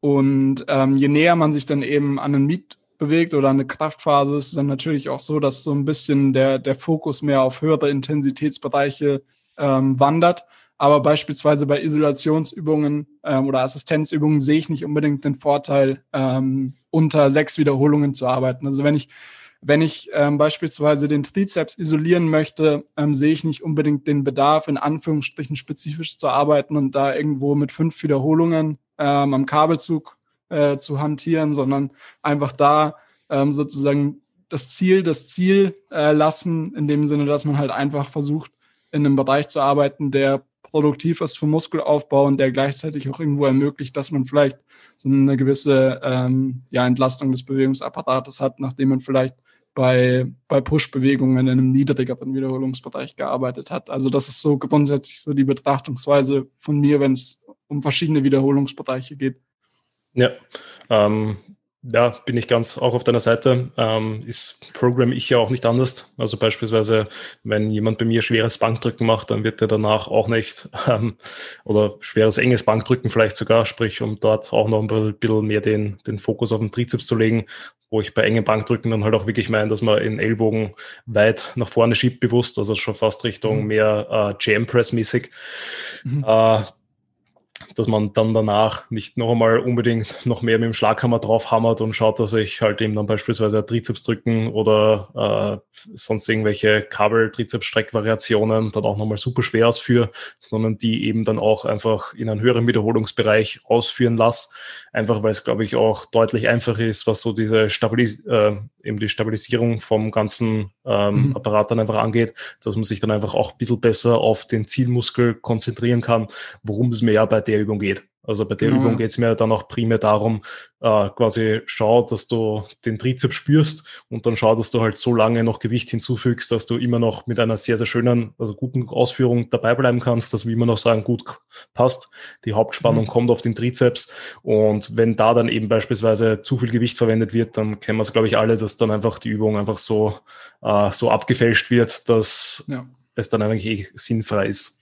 Und ähm, je näher man sich dann eben an einen Meet bewegt oder eine Kraftphase, ist es dann natürlich auch so, dass so ein bisschen der, der Fokus mehr auf höhere Intensitätsbereiche ähm, wandert. Aber beispielsweise bei Isolationsübungen ähm, oder Assistenzübungen sehe ich nicht unbedingt den Vorteil, ähm, unter sechs Wiederholungen zu arbeiten. Also wenn ich, wenn ich ähm, beispielsweise den Trizeps isolieren möchte, ähm, sehe ich nicht unbedingt den Bedarf, in Anführungsstrichen spezifisch zu arbeiten und da irgendwo mit fünf Wiederholungen ähm, am Kabelzug äh, zu hantieren, sondern einfach da ähm, sozusagen das Ziel, das Ziel äh, lassen, in dem Sinne, dass man halt einfach versucht, in einem Bereich zu arbeiten, der produktiv ist für Muskelaufbau und der gleichzeitig auch irgendwo ermöglicht, dass man vielleicht so eine gewisse ähm, ja, Entlastung des Bewegungsapparates hat, nachdem man vielleicht bei, bei Push-Bewegungen in einem niedrigeren Wiederholungsbereich gearbeitet hat. Also das ist so grundsätzlich so die Betrachtungsweise von mir, wenn es um verschiedene Wiederholungsbereiche geht. Ja, ähm, ja, bin ich ganz auch auf deiner Seite. Ähm, ist Programm ich ja auch nicht anders. Also beispielsweise, wenn jemand bei mir schweres Bankdrücken macht, dann wird er danach auch nicht ähm, oder schweres enges Bankdrücken vielleicht sogar, sprich, um dort auch noch ein bisschen mehr den, den Fokus auf den Trizeps zu legen, wo ich bei engen Bankdrücken dann halt auch wirklich meine, dass man in Ellbogen weit nach vorne schiebt bewusst, also schon fast Richtung mhm. mehr äh, Jam Press mäßig. Mhm. Äh, dass man dann danach nicht noch einmal unbedingt noch mehr mit dem Schlaghammer draufhammert und schaut, dass ich halt eben dann beispielsweise Trizeps drücken oder äh, sonst irgendwelche Kabel-Trizeps-Streckvariationen dann auch nochmal super schwer ausführe, sondern die eben dann auch einfach in einen höheren Wiederholungsbereich ausführen lasse. Einfach weil es, glaube ich, auch deutlich einfacher ist, was so diese Stabilis äh, eben die Stabilisierung vom ganzen ähm, mhm. Apparat dann einfach angeht, dass man sich dann einfach auch ein bisschen besser auf den Zielmuskel konzentrieren kann, worum es mir ja bei der Übung geht. Also bei der genau. Übung geht es mir dann auch primär darum, äh, quasi schau, dass du den Trizeps spürst und dann schau, dass du halt so lange noch Gewicht hinzufügst, dass du immer noch mit einer sehr, sehr schönen, also guten Ausführung dabei bleiben kannst, dass wir immer noch sagen, gut passt, die Hauptspannung mhm. kommt auf den Trizeps und wenn da dann eben beispielsweise zu viel Gewicht verwendet wird, dann kennen wir es, glaube ich, alle, dass dann einfach die Übung einfach so, äh, so abgefälscht wird, dass ja. es dann eigentlich eh sinnfrei ist.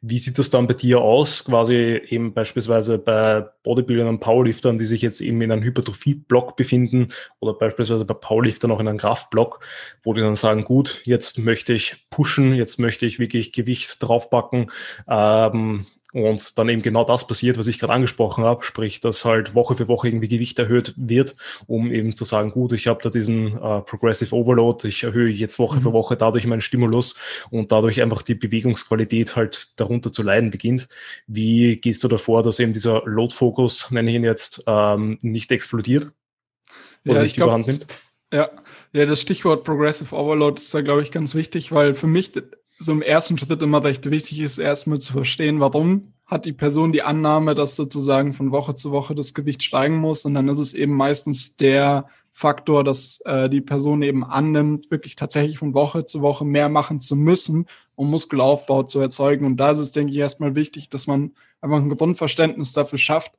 Wie sieht das dann bei dir aus, quasi eben beispielsweise bei Bodybuildern und Powerliftern, die sich jetzt eben in einem Hypertrophie-Block befinden oder beispielsweise bei Powerliftern auch in einem Kraftblock, wo die dann sagen, gut, jetzt möchte ich pushen, jetzt möchte ich wirklich Gewicht draufpacken, ähm, und dann eben genau das passiert, was ich gerade angesprochen habe, sprich, dass halt Woche für Woche irgendwie Gewicht erhöht wird, um eben zu sagen, gut, ich habe da diesen äh, Progressive Overload, ich erhöhe jetzt Woche mhm. für Woche dadurch meinen Stimulus und dadurch einfach die Bewegungsqualität halt darunter zu leiden beginnt. Wie gehst du davor, dass eben dieser Load-Fokus, nenne ich ihn jetzt, ähm, nicht explodiert oder ja, nicht überhand nimmt? Ja, ja, das Stichwort Progressive Overload ist da, glaube ich, ganz wichtig, weil für mich so im ersten Schritt immer recht wichtig ist, erstmal zu verstehen, warum hat die Person die Annahme, dass sozusagen von Woche zu Woche das Gewicht steigen muss. Und dann ist es eben meistens der Faktor, dass äh, die Person eben annimmt, wirklich tatsächlich von Woche zu Woche mehr machen zu müssen, um Muskelaufbau zu erzeugen. Und da ist es, denke ich, erstmal wichtig, dass man einfach ein Grundverständnis dafür schafft,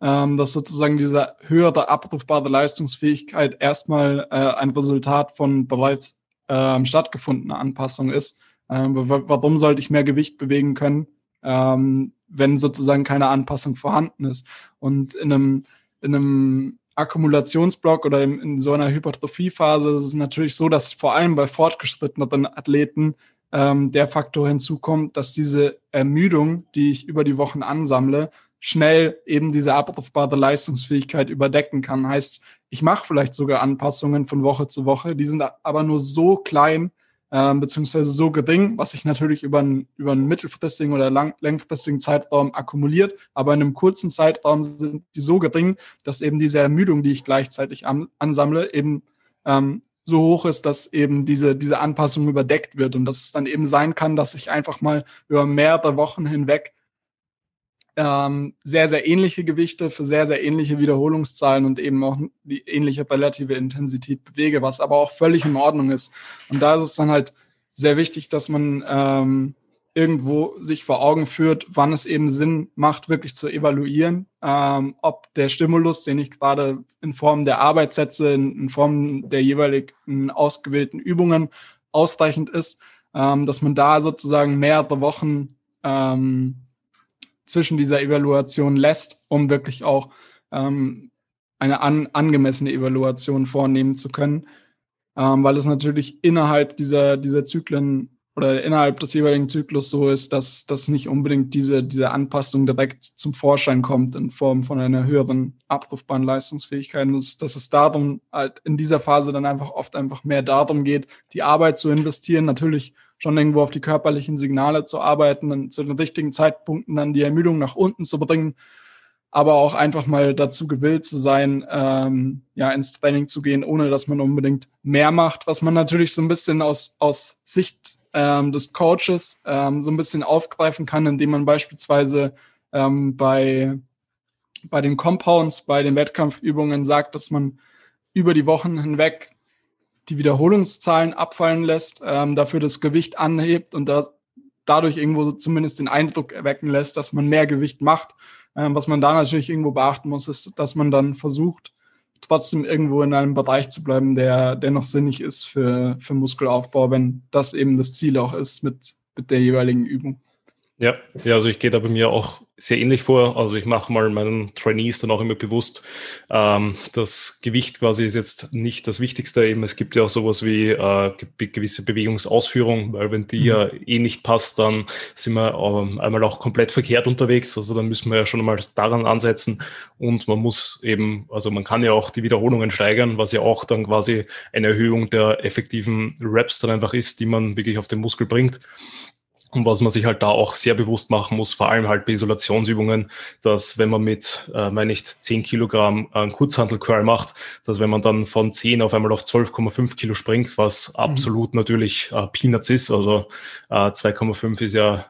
ähm, dass sozusagen diese höhere abrufbare Leistungsfähigkeit erstmal äh, ein Resultat von bereits äh, stattgefundener Anpassung ist ähm, warum sollte ich mehr Gewicht bewegen können, ähm, wenn sozusagen keine Anpassung vorhanden ist? Und in einem, in einem Akkumulationsblock oder in, in so einer Hypertrophiephase ist es natürlich so, dass vor allem bei fortgeschrittenen Athleten ähm, der Faktor hinzukommt, dass diese Ermüdung, die ich über die Wochen ansammle, schnell eben diese abrufbare Leistungsfähigkeit überdecken kann. Heißt, ich mache vielleicht sogar Anpassungen von Woche zu Woche, die sind aber nur so klein, ähm, beziehungsweise so gering, was sich natürlich über einen, über einen mittelfristigen oder lang, langfristigen Zeitraum akkumuliert. Aber in einem kurzen Zeitraum sind die so gering, dass eben diese Ermüdung, die ich gleichzeitig an, ansammle, eben ähm, so hoch ist, dass eben diese, diese Anpassung überdeckt wird und dass es dann eben sein kann, dass ich einfach mal über mehrere Wochen hinweg ähm, sehr, sehr ähnliche Gewichte für sehr, sehr ähnliche Wiederholungszahlen und eben auch die ähnliche relative Intensität bewege, was aber auch völlig in Ordnung ist. Und da ist es dann halt sehr wichtig, dass man ähm, irgendwo sich vor Augen führt, wann es eben Sinn macht, wirklich zu evaluieren, ähm, ob der Stimulus, den ich gerade in Form der Arbeit setze, in, in Form der jeweiligen ausgewählten Übungen ausreichend ist, ähm, dass man da sozusagen mehrere Wochen ähm, zwischen dieser Evaluation lässt, um wirklich auch ähm, eine an, angemessene Evaluation vornehmen zu können, ähm, weil es natürlich innerhalb dieser, dieser Zyklen oder innerhalb des jeweiligen Zyklus so ist, dass, dass nicht unbedingt diese, diese Anpassung direkt zum Vorschein kommt in Form von einer höheren abrufbaren Leistungsfähigkeit. dass, dass es darum halt in dieser Phase dann einfach oft einfach mehr darum geht, die Arbeit zu investieren, natürlich schon irgendwo auf die körperlichen Signale zu arbeiten und zu den richtigen Zeitpunkten dann die Ermüdung nach unten zu bringen, aber auch einfach mal dazu gewillt zu sein, ähm, ja, ins Training zu gehen, ohne dass man unbedingt mehr macht, was man natürlich so ein bisschen aus, aus Sicht ähm, des Coaches ähm, so ein bisschen aufgreifen kann, indem man beispielsweise ähm, bei, bei den Compounds, bei den Wettkampfübungen sagt, dass man über die Wochen hinweg die Wiederholungszahlen abfallen lässt, ähm, dafür das Gewicht anhebt und da, dadurch irgendwo zumindest den Eindruck erwecken lässt, dass man mehr Gewicht macht. Ähm, was man da natürlich irgendwo beachten muss, ist, dass man dann versucht, trotzdem irgendwo in einem Bereich zu bleiben, der, der noch sinnig ist für, für Muskelaufbau, wenn das eben das Ziel auch ist mit, mit der jeweiligen Übung. Ja, ja, also ich gehe da bei mir auch sehr ähnlich vor. Also ich mache mal meinen Trainees dann auch immer bewusst, ähm, das Gewicht quasi ist jetzt nicht das Wichtigste. Eben es gibt ja auch sowas wie äh, gewisse Bewegungsausführung, weil wenn die mhm. ja eh nicht passt, dann sind wir ähm, einmal auch komplett verkehrt unterwegs. Also dann müssen wir ja schon mal daran ansetzen und man muss eben, also man kann ja auch die Wiederholungen steigern, was ja auch dann quasi eine Erhöhung der effektiven Reps dann einfach ist, die man wirklich auf den Muskel bringt. Und was man sich halt da auch sehr bewusst machen muss, vor allem halt bei Isolationsübungen, dass wenn man mit, äh, meine ich, 10 Kilogramm einen Kurzhantel-Curl macht, dass wenn man dann von 10 auf einmal auf 12,5 Kilo springt, was mhm. absolut natürlich äh, Peanuts ist, also äh, 2,5 ist ja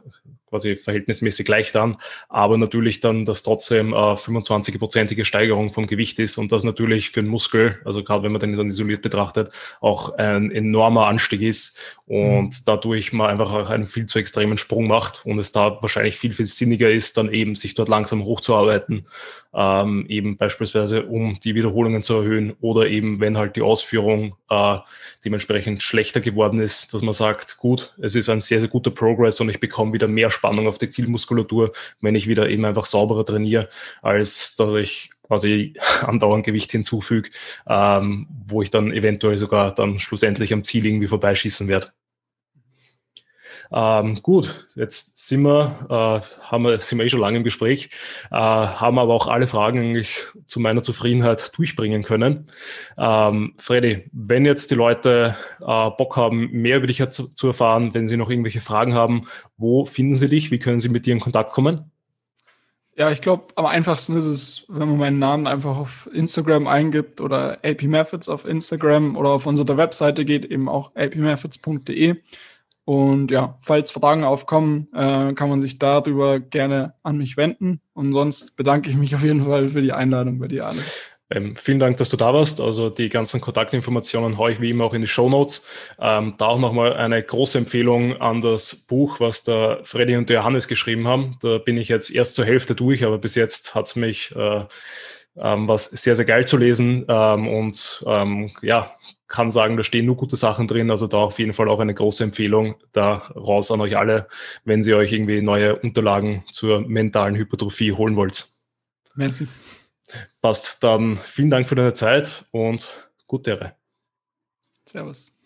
quasi verhältnismäßig leicht an, aber natürlich dann, dass trotzdem äh, 25-prozentige Steigerung vom Gewicht ist und das natürlich für den Muskel, also gerade wenn man den dann isoliert betrachtet, auch ein enormer Anstieg ist und mhm. dadurch man einfach auch einen viel zu extremen Sprung macht und es da wahrscheinlich viel, viel sinniger ist, dann eben sich dort langsam hochzuarbeiten, ähm, eben beispielsweise um die Wiederholungen zu erhöhen oder eben wenn halt die Ausführung äh, dementsprechend schlechter geworden ist, dass man sagt, gut, es ist ein sehr, sehr guter Progress und ich bekomme wieder mehr Spannung auf die Zielmuskulatur, wenn ich wieder eben einfach sauberer trainiere, als dass ich quasi andauernd Gewicht hinzufüge, ähm, wo ich dann eventuell sogar dann schlussendlich am Ziel irgendwie vorbeischießen werde. Ähm, gut, jetzt sind wir, äh, haben wir, sind wir eh schon lange im Gespräch, äh, haben aber auch alle Fragen eigentlich zu meiner Zufriedenheit durchbringen können. Ähm, Freddy, wenn jetzt die Leute äh, Bock haben, mehr über dich zu, zu erfahren, wenn sie noch irgendwelche Fragen haben, wo finden sie dich? Wie können sie mit dir in Kontakt kommen? Ja, ich glaube, am einfachsten ist es, wenn man meinen Namen einfach auf Instagram eingibt oder AP Methods auf Instagram oder auf unsere Webseite geht, eben auch apmethods.de. Und ja, falls Fragen aufkommen, äh, kann man sich darüber gerne an mich wenden. Und sonst bedanke ich mich auf jeden Fall für die Einladung bei dir, Alex. Ähm, vielen Dank, dass du da warst. Also die ganzen Kontaktinformationen haue ich wie immer auch in die Show Notes. Ähm, da auch nochmal eine große Empfehlung an das Buch, was der Freddy und der Johannes geschrieben haben. Da bin ich jetzt erst zur Hälfte durch, aber bis jetzt hat es mich äh, ähm, was sehr, sehr geil zu lesen. Ähm, und ähm, ja, kann sagen, da stehen nur gute Sachen drin. Also da auf jeden Fall auch eine große Empfehlung da raus an euch alle, wenn ihr euch irgendwie neue Unterlagen zur mentalen Hypertrophie holen wollt. Merci. Passt. Dann vielen Dank für deine Zeit und gute Ehre. Servus.